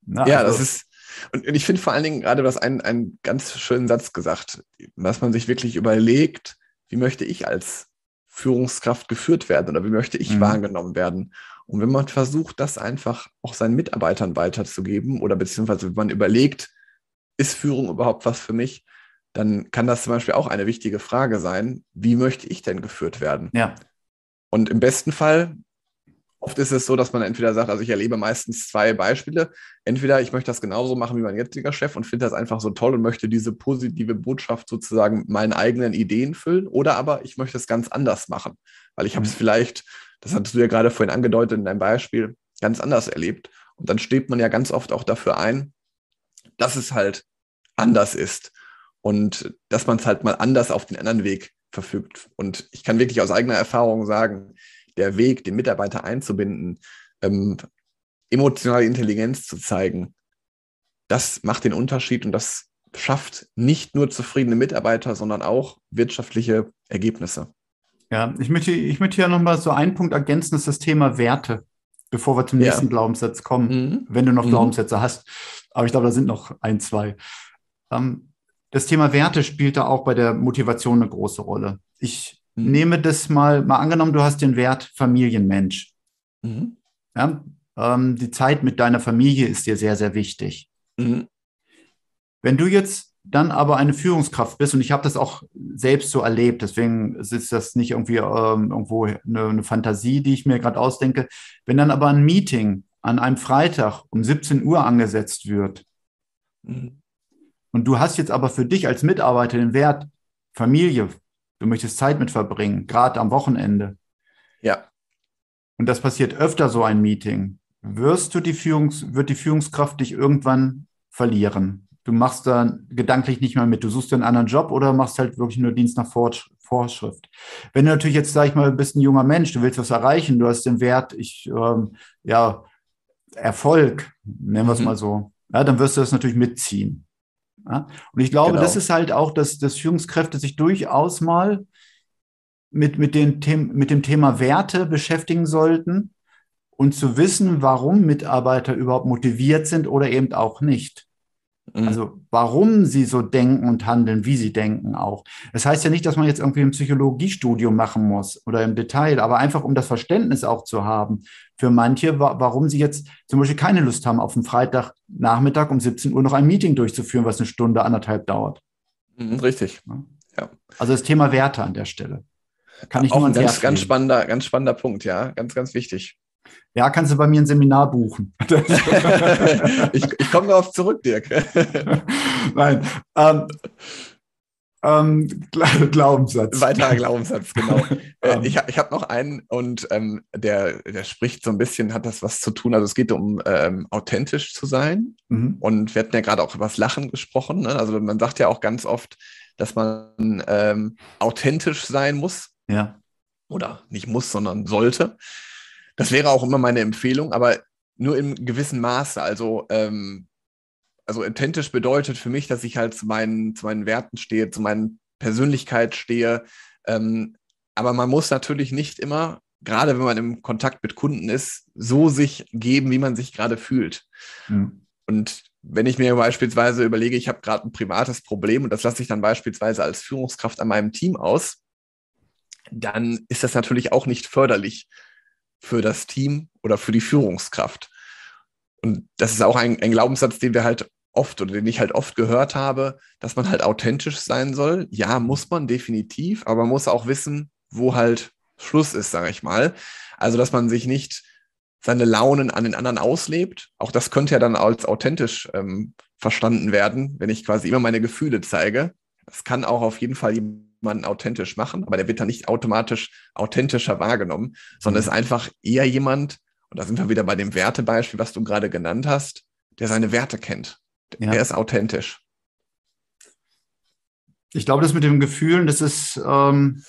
Na, ja, also, das ist, und, ich finde vor allen Dingen gerade, du hast einen, einen ganz schönen Satz gesagt, dass man sich wirklich überlegt, wie möchte ich als Führungskraft geführt werden oder wie möchte ich mhm. wahrgenommen werden. Und wenn man versucht, das einfach auch seinen Mitarbeitern weiterzugeben oder beziehungsweise wenn man überlegt, ist Führung überhaupt was für mich, dann kann das zum Beispiel auch eine wichtige Frage sein, wie möchte ich denn geführt werden? Ja. Und im besten Fall Oft ist es so, dass man entweder sagt, also ich erlebe meistens zwei Beispiele. Entweder ich möchte das genauso machen wie mein jetziger Chef und finde das einfach so toll und möchte diese positive Botschaft sozusagen meinen eigenen Ideen füllen, oder aber ich möchte es ganz anders machen, weil ich habe es mhm. vielleicht, das hattest du ja gerade vorhin angedeutet in deinem Beispiel, ganz anders erlebt. Und dann steht man ja ganz oft auch dafür ein, dass es halt anders ist und dass man es halt mal anders auf den anderen Weg verfügt. Und ich kann wirklich aus eigener Erfahrung sagen, der Weg, den Mitarbeiter einzubinden, ähm, emotionale Intelligenz zu zeigen, das macht den Unterschied und das schafft nicht nur zufriedene Mitarbeiter, sondern auch wirtschaftliche Ergebnisse. Ja, ich möchte, ich möchte hier nochmal so einen Punkt ergänzen, das ist das Thema Werte, bevor wir zum nächsten ja. Glaubenssatz kommen, mhm. wenn du noch mhm. Glaubenssätze hast. Aber ich glaube, da sind noch ein, zwei. Ähm, das Thema Werte spielt da auch bei der Motivation eine große Rolle. Ich Mhm. Nehme das mal, mal angenommen, du hast den Wert Familienmensch. Mhm. Ja, ähm, die Zeit mit deiner Familie ist dir sehr, sehr wichtig. Mhm. Wenn du jetzt dann aber eine Führungskraft bist, und ich habe das auch selbst so erlebt, deswegen ist das nicht irgendwie ähm, irgendwo eine, eine, Fantasie, die ich mir gerade ausdenke. Wenn dann aber ein Meeting an einem Freitag um 17 Uhr angesetzt wird, mhm. und du hast jetzt aber für dich als Mitarbeiter den Wert Familie, du möchtest Zeit mit verbringen, gerade am Wochenende. Ja. Und das passiert öfter so ein Meeting. Wirst du die Führungs, wird die Führungskraft dich irgendwann verlieren? du machst da gedanklich nicht mehr mit. Du suchst dir einen anderen Job oder machst halt wirklich nur Dienst nach Vorschrift. Wenn du natürlich jetzt, sag ich mal, bist ein junger Mensch, du willst was erreichen, du hast den Wert, ich, ähm, ja, Erfolg, nennen wir es mhm. mal so, ja, dann wirst du das natürlich mitziehen. Ja? Und ich glaube, genau. das ist halt auch, dass, dass Führungskräfte sich durchaus mal mit, mit, den Them mit dem Thema Werte beschäftigen sollten und zu wissen, warum Mitarbeiter überhaupt motiviert sind oder eben auch nicht. Mhm. Also warum sie so denken und handeln, wie sie denken auch. Das heißt ja nicht, dass man jetzt irgendwie ein Psychologiestudium machen muss oder im Detail, aber einfach um das Verständnis auch zu haben für manche, warum sie jetzt zum Beispiel keine Lust haben, auf einen Freitagnachmittag um 17 Uhr noch ein Meeting durchzuführen, was eine Stunde, anderthalb dauert. Mhm, richtig. Ja. Also das Thema Werte an der Stelle. Kann ich auch ein ganz, ganz spannender, ganz spannender Punkt, ja, ganz, ganz wichtig. Ja, kannst du bei mir ein Seminar buchen. ich, ich komme darauf zurück, Dirk. Nein. Ähm, ähm, Glaubenssatz. Weiterer Glaubenssatz, genau. äh, ich ich habe noch einen und ähm, der, der spricht so ein bisschen, hat das was zu tun. Also es geht um ähm, authentisch zu sein. Mhm. Und wir hatten ja gerade auch über das Lachen gesprochen. Ne? Also man sagt ja auch ganz oft, dass man ähm, authentisch sein muss. Ja. Oder nicht muss, sondern sollte. Das wäre auch immer meine Empfehlung, aber nur im gewissen Maße. Also, ähm, also authentisch bedeutet für mich, dass ich halt zu meinen, zu meinen Werten stehe, zu meinen Persönlichkeit stehe. Ähm, aber man muss natürlich nicht immer, gerade wenn man im Kontakt mit Kunden ist, so sich geben, wie man sich gerade fühlt. Mhm. Und wenn ich mir beispielsweise überlege, ich habe gerade ein privates Problem und das lasse ich dann beispielsweise als Führungskraft an meinem Team aus, dann ist das natürlich auch nicht förderlich für das Team oder für die Führungskraft. Und das ist auch ein, ein Glaubenssatz, den wir halt oft oder den ich halt oft gehört habe, dass man halt authentisch sein soll. Ja, muss man definitiv, aber man muss auch wissen, wo halt Schluss ist, sage ich mal. Also, dass man sich nicht seine Launen an den anderen auslebt. Auch das könnte ja dann als authentisch ähm, verstanden werden, wenn ich quasi immer meine Gefühle zeige. Das kann auch auf jeden Fall jemanden authentisch machen, aber der wird dann nicht automatisch authentischer wahrgenommen, sondern mhm. ist einfach eher jemand, und da sind wir wieder bei dem Wertebeispiel, was du gerade genannt hast, der seine Werte kennt. Ja. Der ist authentisch. Ich glaube, das mit den Gefühlen, das ist, ähm,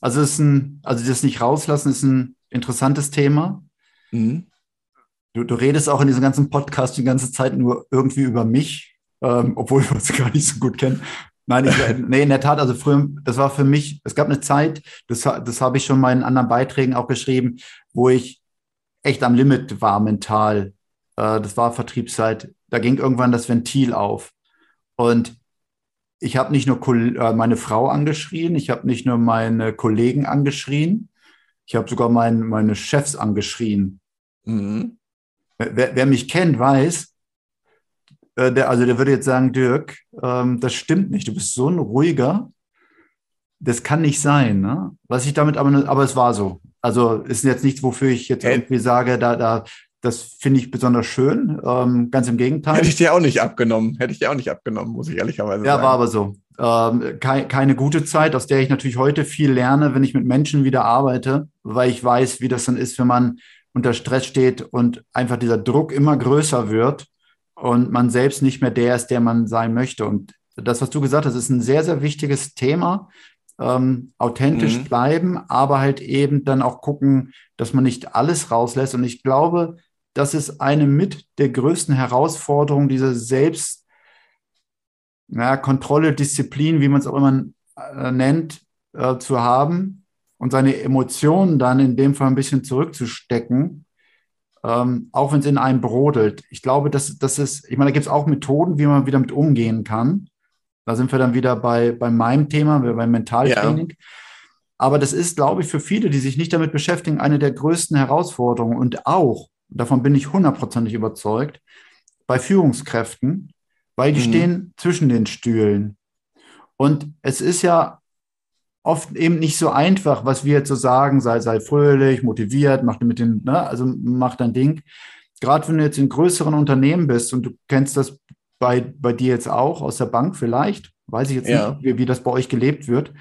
also ist ein, also das nicht rauslassen, ist ein interessantes Thema. Mhm. Du, du, redest auch in diesem ganzen Podcast die ganze Zeit nur irgendwie über mich, ähm, obwohl wir uns gar nicht so gut kennen. Nein, ich, nee, in der Tat, also früher, das war für mich, es gab eine Zeit, das, das habe ich schon mal in anderen Beiträgen auch geschrieben, wo ich echt am Limit war mental. Äh, das war Vertriebszeit. Da ging irgendwann das Ventil auf. Und ich habe nicht nur äh, meine Frau angeschrien, ich habe nicht nur meine Kollegen angeschrien, ich habe sogar mein, meine Chefs angeschrien. Mhm. Wer, wer mich kennt, weiß, äh, der, also der würde jetzt sagen, Dirk, ähm, das stimmt nicht. Du bist so ein ruhiger. Das kann nicht sein. Ne? Was ich damit aber, aber es war so. Also ist jetzt nichts, wofür ich jetzt irgendwie sage, da, da, das finde ich besonders schön. Ähm, ganz im Gegenteil. Hätte ich dir auch nicht abgenommen. Hätte ich dir auch nicht abgenommen, muss ich ehrlicherweise ja, sagen. Ja, war aber so. Ähm, kei keine gute Zeit, aus der ich natürlich heute viel lerne, wenn ich mit Menschen wieder arbeite, weil ich weiß, wie das dann ist, wenn man unter Stress steht und einfach dieser Druck immer größer wird und man selbst nicht mehr der ist, der man sein möchte. Und das, was du gesagt hast, ist ein sehr, sehr wichtiges Thema. Ähm, authentisch mhm. bleiben, aber halt eben dann auch gucken, dass man nicht alles rauslässt. Und ich glaube, das ist eine mit der größten Herausforderungen, diese Selbst, ja, Kontrolle, Disziplin, wie man es auch immer äh, nennt, äh, zu haben und seine Emotionen dann in dem Fall ein bisschen zurückzustecken ähm, auch wenn es in einem brodelt. Ich glaube, das, das ist, ich meine, da gibt es auch Methoden, wie man wieder mit umgehen kann. Da sind wir dann wieder bei, bei meinem Thema, beim Mentaltraining. Ja. Aber das ist, glaube ich, für viele, die sich nicht damit beschäftigen, eine der größten Herausforderungen und auch, davon bin ich hundertprozentig überzeugt, bei Führungskräften, weil die mhm. stehen zwischen den Stühlen. Und es ist ja oft eben nicht so einfach, was wir jetzt so sagen, sei, sei fröhlich, motiviert, mach mit den, ne, also mach dein Ding. Gerade wenn du jetzt in größeren Unternehmen bist und du kennst das bei, bei dir jetzt auch aus der Bank vielleicht, weiß ich jetzt ja. nicht, wie, wie das bei euch gelebt wird.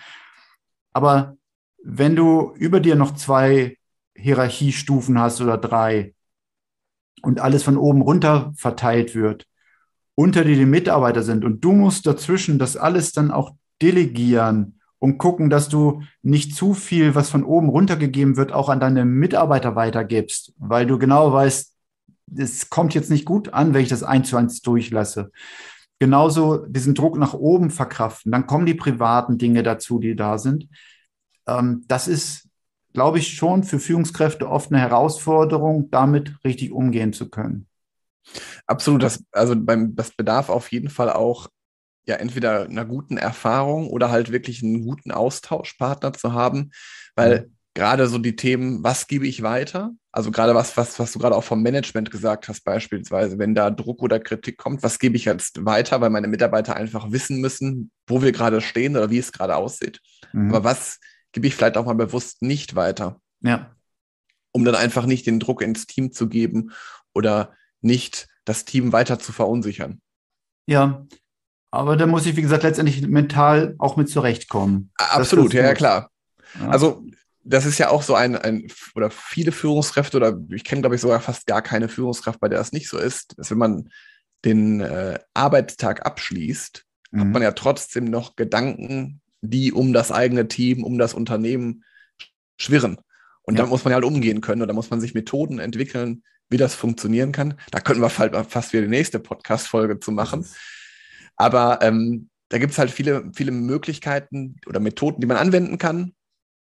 Aber wenn du über dir noch zwei Hierarchiestufen hast oder drei und alles von oben runter verteilt wird, unter dir die Mitarbeiter sind und du musst dazwischen das alles dann auch delegieren und gucken, dass du nicht zu viel, was von oben runtergegeben wird, auch an deine Mitarbeiter weitergibst, weil du genau weißt, es kommt jetzt nicht gut an, wenn ich das eins zu eins durchlasse. Genauso diesen Druck nach oben verkraften. Dann kommen die privaten Dinge dazu, die da sind. Ähm, das ist, glaube ich, schon für Führungskräfte oft eine Herausforderung, damit richtig umgehen zu können. Absolut. Das, also beim, das bedarf auf jeden Fall auch ja entweder einer guten Erfahrung oder halt wirklich einen guten Austauschpartner zu haben, weil mhm. gerade so die Themen, was gebe ich weiter? Also gerade was, was, was du gerade auch vom Management gesagt hast, beispielsweise, wenn da Druck oder Kritik kommt, was gebe ich jetzt weiter, weil meine Mitarbeiter einfach wissen müssen, wo wir gerade stehen oder wie es gerade aussieht. Mhm. Aber was gebe ich vielleicht auch mal bewusst nicht weiter? Ja. Um dann einfach nicht den Druck ins Team zu geben oder nicht das Team weiter zu verunsichern. Ja, aber da muss ich, wie gesagt, letztendlich mental auch mit zurechtkommen. Absolut, ja, ja, klar. Ja. Also das ist ja auch so ein, ein oder viele Führungskräfte oder ich kenne, glaube ich, sogar fast gar keine Führungskraft, bei der das nicht so ist, dass wenn man den äh, Arbeitstag abschließt, mhm. hat man ja trotzdem noch Gedanken, die um das eigene Team, um das Unternehmen schwirren. Und ja. damit muss man ja halt umgehen können oder muss man sich Methoden entwickeln, wie das funktionieren kann. Da könnten wir fast wieder die nächste Podcast-Folge zu machen. Aber ähm, da gibt es halt viele, viele Möglichkeiten oder Methoden, die man anwenden kann,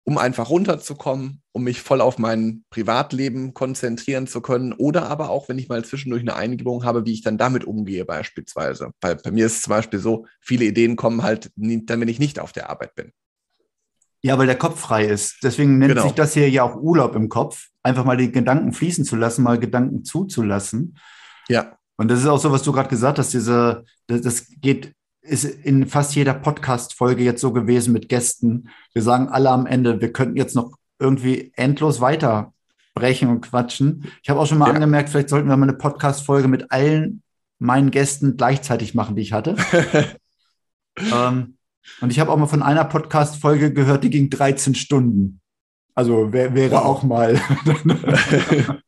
um einfach runterzukommen, um mich voll auf mein Privatleben konzentrieren zu können oder aber auch, wenn ich mal zwischendurch eine Eingebung habe, wie ich dann damit umgehe beispielsweise. Weil bei mir ist es zum Beispiel so, viele Ideen kommen halt dann, wenn ich nicht auf der Arbeit bin. Ja, weil der Kopf frei ist. Deswegen nennt genau. sich das hier ja auch Urlaub im Kopf. Einfach mal die Gedanken fließen zu lassen, mal Gedanken zuzulassen. Ja. Und das ist auch so, was du gerade gesagt hast, diese, das, das geht, ist in fast jeder Podcast-Folge jetzt so gewesen mit Gästen. Wir sagen alle am Ende, wir könnten jetzt noch irgendwie endlos weiterbrechen und quatschen. Ich habe auch schon mal ja. angemerkt, vielleicht sollten wir mal eine Podcast-Folge mit allen meinen Gästen gleichzeitig machen, die ich hatte. ähm, und ich habe auch mal von einer Podcast-Folge gehört, die ging 13 Stunden. Also wär, wäre wow. auch mal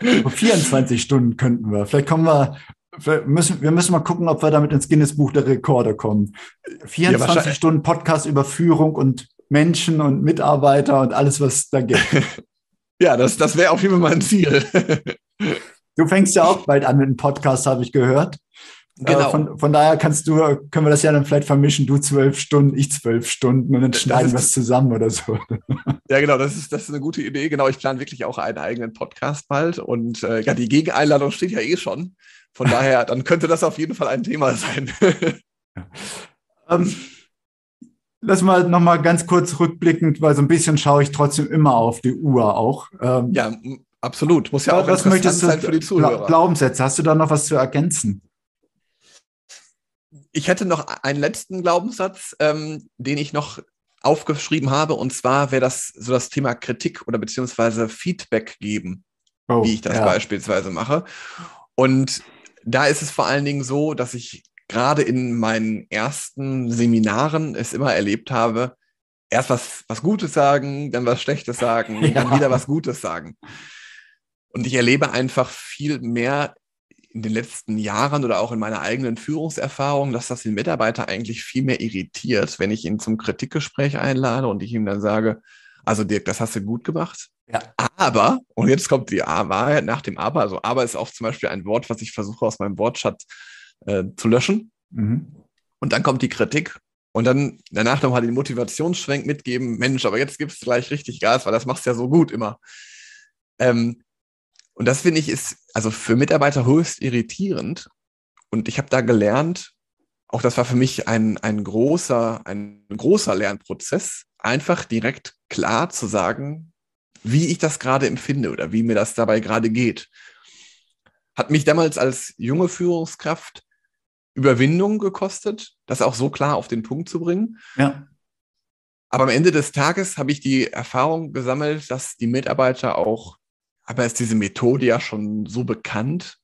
24 Stunden könnten wir. Vielleicht kommen wir, vielleicht müssen, wir müssen mal gucken, ob wir damit ins Guinness-Buch der Rekorde kommen. 24 ja, Stunden Podcast über Führung und Menschen und Mitarbeiter und alles, was da gibt. ja, das, das wäre auf jeden Fall mein Ziel. du fängst ja auch bald an mit einem Podcast, habe ich gehört. Genau. Äh, von, von, daher kannst du, können wir das ja dann vielleicht vermischen, du zwölf Stunden, ich zwölf Stunden und dann schneiden wir es zusammen oder so. Ja, genau, das ist, das ist eine gute Idee. Genau, ich plane wirklich auch einen eigenen Podcast bald und äh, ja, die Gegeneinladung steht ja eh schon. Von daher, dann könnte das auf jeden Fall ein Thema sein. ja. ähm, lass mal nochmal ganz kurz rückblickend, weil so ein bisschen schaue ich trotzdem immer auf die Uhr auch. Ähm, ja, absolut. Muss ja auch was möchtest du, sein für die Zuhörer. Glaubenssätze, hast du da noch was zu ergänzen? Ich hätte noch einen letzten Glaubenssatz, ähm, den ich noch aufgeschrieben habe, und zwar wäre das so das Thema Kritik oder beziehungsweise Feedback geben, oh, wie ich das ja. beispielsweise mache. Und da ist es vor allen Dingen so, dass ich gerade in meinen ersten Seminaren es immer erlebt habe, erst was, was Gutes sagen, dann was Schlechtes sagen, ja. dann wieder was Gutes sagen. Und ich erlebe einfach viel mehr in den letzten Jahren oder auch in meiner eigenen Führungserfahrung, dass das den Mitarbeiter eigentlich viel mehr irritiert, wenn ich ihn zum Kritikgespräch einlade und ich ihm dann sage, also Dirk, das hast du gut gemacht. Ja. Aber, und jetzt kommt die Wahrheit nach dem Aber, also Aber ist auch zum Beispiel ein Wort, was ich versuche aus meinem Wortschatz äh, zu löschen. Mhm. Und dann kommt die Kritik und dann danach nochmal den Motivationsschwenk mitgeben, Mensch, aber jetzt gibst du gleich richtig Gas, weil das machst du ja so gut immer. Ähm, und das finde ich ist also für Mitarbeiter höchst irritierend. Und ich habe da gelernt, auch das war für mich ein, ein großer, ein großer Lernprozess, einfach direkt klar zu sagen, wie ich das gerade empfinde oder wie mir das dabei gerade geht. Hat mich damals als junge Führungskraft Überwindung gekostet, das auch so klar auf den Punkt zu bringen. Ja. Aber am Ende des Tages habe ich die Erfahrung gesammelt, dass die Mitarbeiter auch, aber ist diese Methode ja schon so bekannt,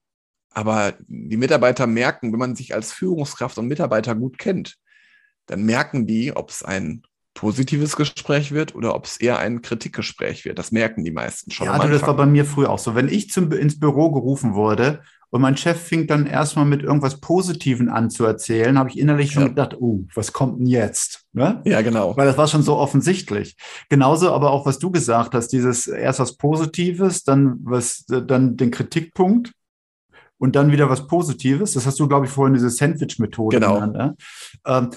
aber die Mitarbeiter merken, wenn man sich als Führungskraft und Mitarbeiter gut kennt, dann merken die, ob es ein positives Gespräch wird oder ob es eher ein Kritikgespräch wird. Das merken die meisten schon. Ja, das war bei mir früher auch so. Wenn ich zum, ins Büro gerufen wurde und mein Chef fing dann erstmal mit irgendwas Positiven an zu erzählen, habe ich innerlich schon ja. gedacht, oh, was kommt denn jetzt? Ne? Ja, genau. Weil das war schon so offensichtlich. Genauso aber auch, was du gesagt hast, dieses erst was Positives, dann was, dann den Kritikpunkt und dann wieder was Positives. Das hast du, glaube ich, vorhin diese Sandwich-Methode genau. genannt. Ne? Ähm,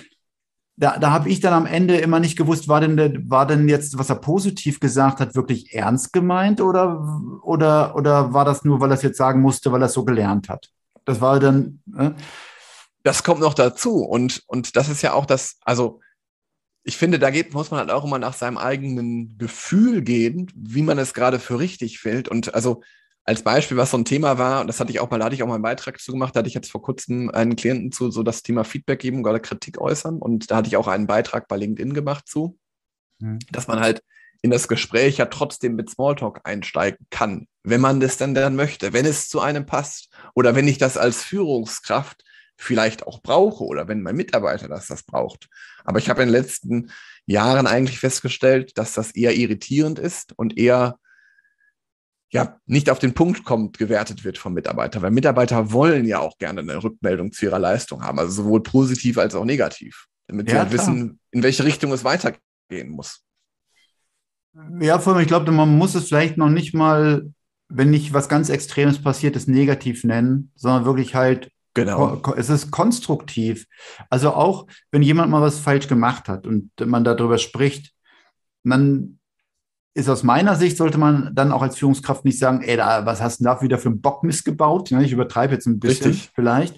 da, da habe ich dann am Ende immer nicht gewusst, war denn, war denn jetzt, was er positiv gesagt hat, wirklich ernst gemeint oder, oder, oder war das nur, weil er es jetzt sagen musste, weil er es so gelernt hat? Das war dann. Äh das kommt noch dazu. Und, und das ist ja auch das, also ich finde, da geht, muss man halt auch immer nach seinem eigenen Gefühl gehen, wie man es gerade für richtig fällt. Und also als Beispiel, was so ein Thema war, und das hatte ich auch mal, da hatte ich auch mal einen Beitrag zu gemacht, da hatte ich jetzt vor kurzem einen Klienten zu so das Thema Feedback geben oder Kritik äußern. Und da hatte ich auch einen Beitrag bei LinkedIn gemacht zu, mhm. dass man halt in das Gespräch ja trotzdem mit Smalltalk einsteigen kann, wenn man das dann dann möchte, wenn es zu einem passt oder wenn ich das als Führungskraft vielleicht auch brauche oder wenn mein Mitarbeiter das das braucht. Aber ich habe in den letzten Jahren eigentlich festgestellt, dass das eher irritierend ist und eher ja nicht auf den Punkt kommt, gewertet wird vom Mitarbeiter, weil Mitarbeiter wollen ja auch gerne eine Rückmeldung zu ihrer Leistung haben, also sowohl positiv als auch negativ, damit ja, sie halt wissen, in welche Richtung es weitergehen muss. Ja, vor allem, ich glaube, man muss es vielleicht noch nicht mal, wenn nicht was ganz Extremes passiert ist, negativ nennen, sondern wirklich halt, genau. es ist konstruktiv. Also auch, wenn jemand mal was falsch gemacht hat und man darüber spricht, dann ist aus meiner Sicht, sollte man dann auch als Führungskraft nicht sagen, ey, da, was hast du da wieder für einen Bock missgebaut? Ich übertreibe jetzt ein bisschen Richtig. vielleicht,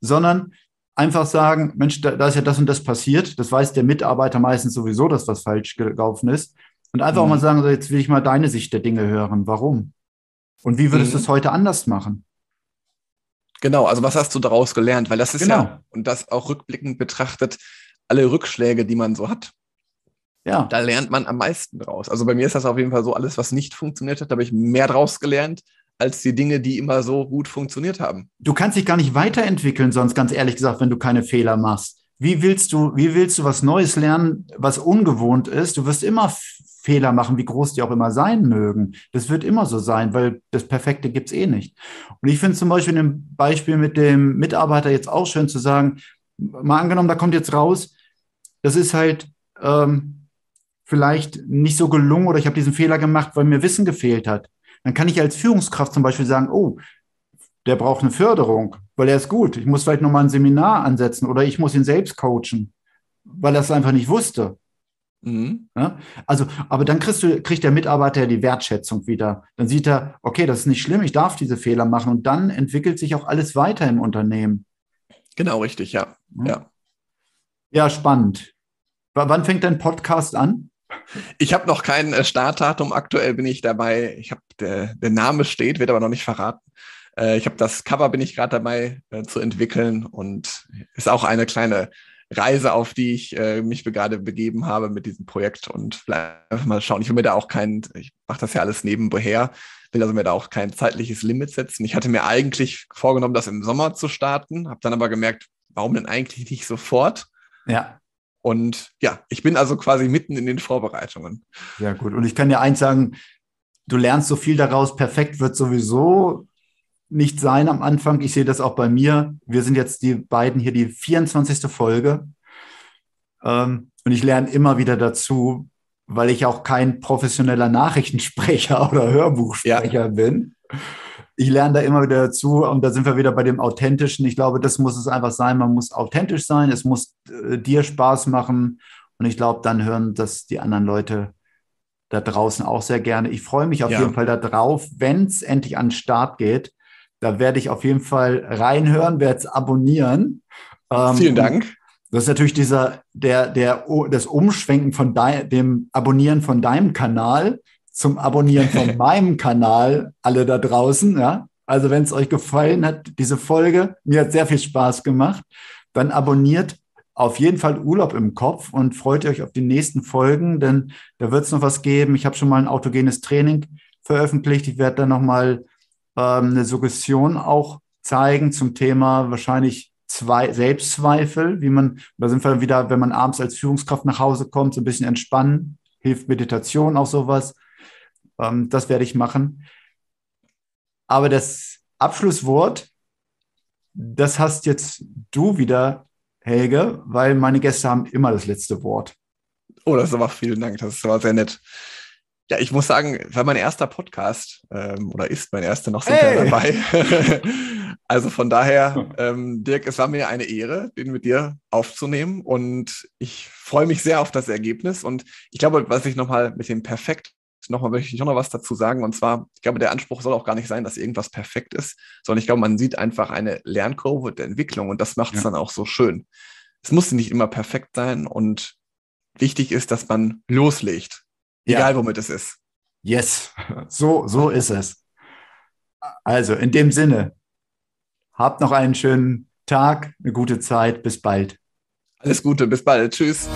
sondern einfach sagen, Mensch, da, da, ist ja das und das passiert. Das weiß der Mitarbeiter meistens sowieso, dass was falsch gelaufen ist. Und einfach mhm. auch mal sagen, so, jetzt will ich mal deine Sicht der Dinge hören. Warum? Und wie würdest mhm. du es heute anders machen? Genau, also was hast du daraus gelernt? Weil das ist genau. ja, und das auch rückblickend betrachtet, alle Rückschläge, die man so hat, ja. Da lernt man am meisten draus. Also bei mir ist das auf jeden Fall so, alles, was nicht funktioniert hat, da habe ich mehr draus gelernt, als die Dinge, die immer so gut funktioniert haben. Du kannst dich gar nicht weiterentwickeln, sonst ganz ehrlich gesagt, wenn du keine Fehler machst. Wie willst du, wie willst du was Neues lernen, was ungewohnt ist? Du wirst immer Fehler machen, wie groß die auch immer sein mögen. Das wird immer so sein, weil das Perfekte gibt es eh nicht. Und ich finde zum Beispiel im Beispiel mit dem Mitarbeiter jetzt auch schön zu sagen, mal angenommen, da kommt jetzt raus, das ist halt, ähm, vielleicht nicht so gelungen oder ich habe diesen Fehler gemacht, weil mir Wissen gefehlt hat. Dann kann ich als Führungskraft zum Beispiel sagen, oh, der braucht eine Förderung, weil er ist gut. Ich muss vielleicht nochmal ein Seminar ansetzen oder ich muss ihn selbst coachen, weil er es einfach nicht wusste. Mhm. Ja? Also, aber dann kriegst du, kriegt der Mitarbeiter ja die Wertschätzung wieder. Dann sieht er, okay, das ist nicht schlimm, ich darf diese Fehler machen und dann entwickelt sich auch alles weiter im Unternehmen. Genau, richtig, ja. Ja, ja spannend. W wann fängt dein Podcast an? Ich habe noch kein äh, Startdatum. Aktuell bin ich dabei. Ich habe der, der Name steht, wird aber noch nicht verraten. Äh, ich habe das Cover bin ich gerade dabei äh, zu entwickeln und ist auch eine kleine Reise, auf die ich äh, mich gerade begeben habe mit diesem Projekt und einfach mal schauen. Ich will mir da auch kein, ich mache das ja alles nebenher, will also mir da auch kein zeitliches Limit setzen. Ich hatte mir eigentlich vorgenommen, das im Sommer zu starten, habe dann aber gemerkt, warum denn eigentlich nicht sofort? Ja. Und ja, ich bin also quasi mitten in den Vorbereitungen. Sehr gut. Und ich kann dir eins sagen, du lernst so viel daraus. Perfekt wird sowieso nicht sein am Anfang. Ich sehe das auch bei mir. Wir sind jetzt die beiden hier die 24. Folge. Ähm, und ich lerne immer wieder dazu, weil ich auch kein professioneller Nachrichtensprecher oder Hörbuchsprecher ja. bin ich lerne da immer wieder dazu und da sind wir wieder bei dem Authentischen. Ich glaube, das muss es einfach sein. Man muss authentisch sein, es muss äh, dir Spaß machen und ich glaube, dann hören das die anderen Leute da draußen auch sehr gerne. Ich freue mich auf ja. jeden Fall darauf, wenn es endlich an den Start geht. Da werde ich auf jeden Fall reinhören, werde es abonnieren. Ähm, Vielen Dank. Das ist natürlich dieser, der, der, das Umschwenken von dein, dem Abonnieren von deinem Kanal zum Abonnieren von meinem Kanal, alle da draußen, ja. Also wenn es euch gefallen hat, diese Folge, mir hat sehr viel Spaß gemacht, dann abonniert auf jeden Fall Urlaub im Kopf und freut euch auf die nächsten Folgen, denn da wird es noch was geben. Ich habe schon mal ein autogenes Training veröffentlicht. Ich werde dann nochmal ähm, eine Suggestion auch zeigen zum Thema wahrscheinlich zwei Selbstzweifel, wie man, da sind wir wieder, wenn man abends als Führungskraft nach Hause kommt, so ein bisschen entspannen, hilft Meditation auch sowas. Ähm, das werde ich machen. Aber das Abschlusswort, das hast jetzt du wieder, Helge, weil meine Gäste haben immer das letzte Wort. Oh, das ist aber vielen Dank. Das war sehr nett. Ja, ich muss sagen, war mein erster Podcast ähm, oder ist mein erster noch sind hey. dabei. also von daher, ähm, Dirk, es war mir eine Ehre, den mit dir aufzunehmen und ich freue mich sehr auf das Ergebnis und ich glaube, was ich nochmal mit dem Perfekt nochmal möchte ich noch was dazu sagen. Und zwar, ich glaube, der Anspruch soll auch gar nicht sein, dass irgendwas perfekt ist, sondern ich glaube, man sieht einfach eine Lernkurve der Entwicklung und das macht es ja. dann auch so schön. Es muss nicht immer perfekt sein und wichtig ist, dass man loslegt. Egal, ja. womit es ist. Yes, so, so ist es. Also, in dem Sinne, habt noch einen schönen Tag, eine gute Zeit. Bis bald. Alles Gute, bis bald. Tschüss.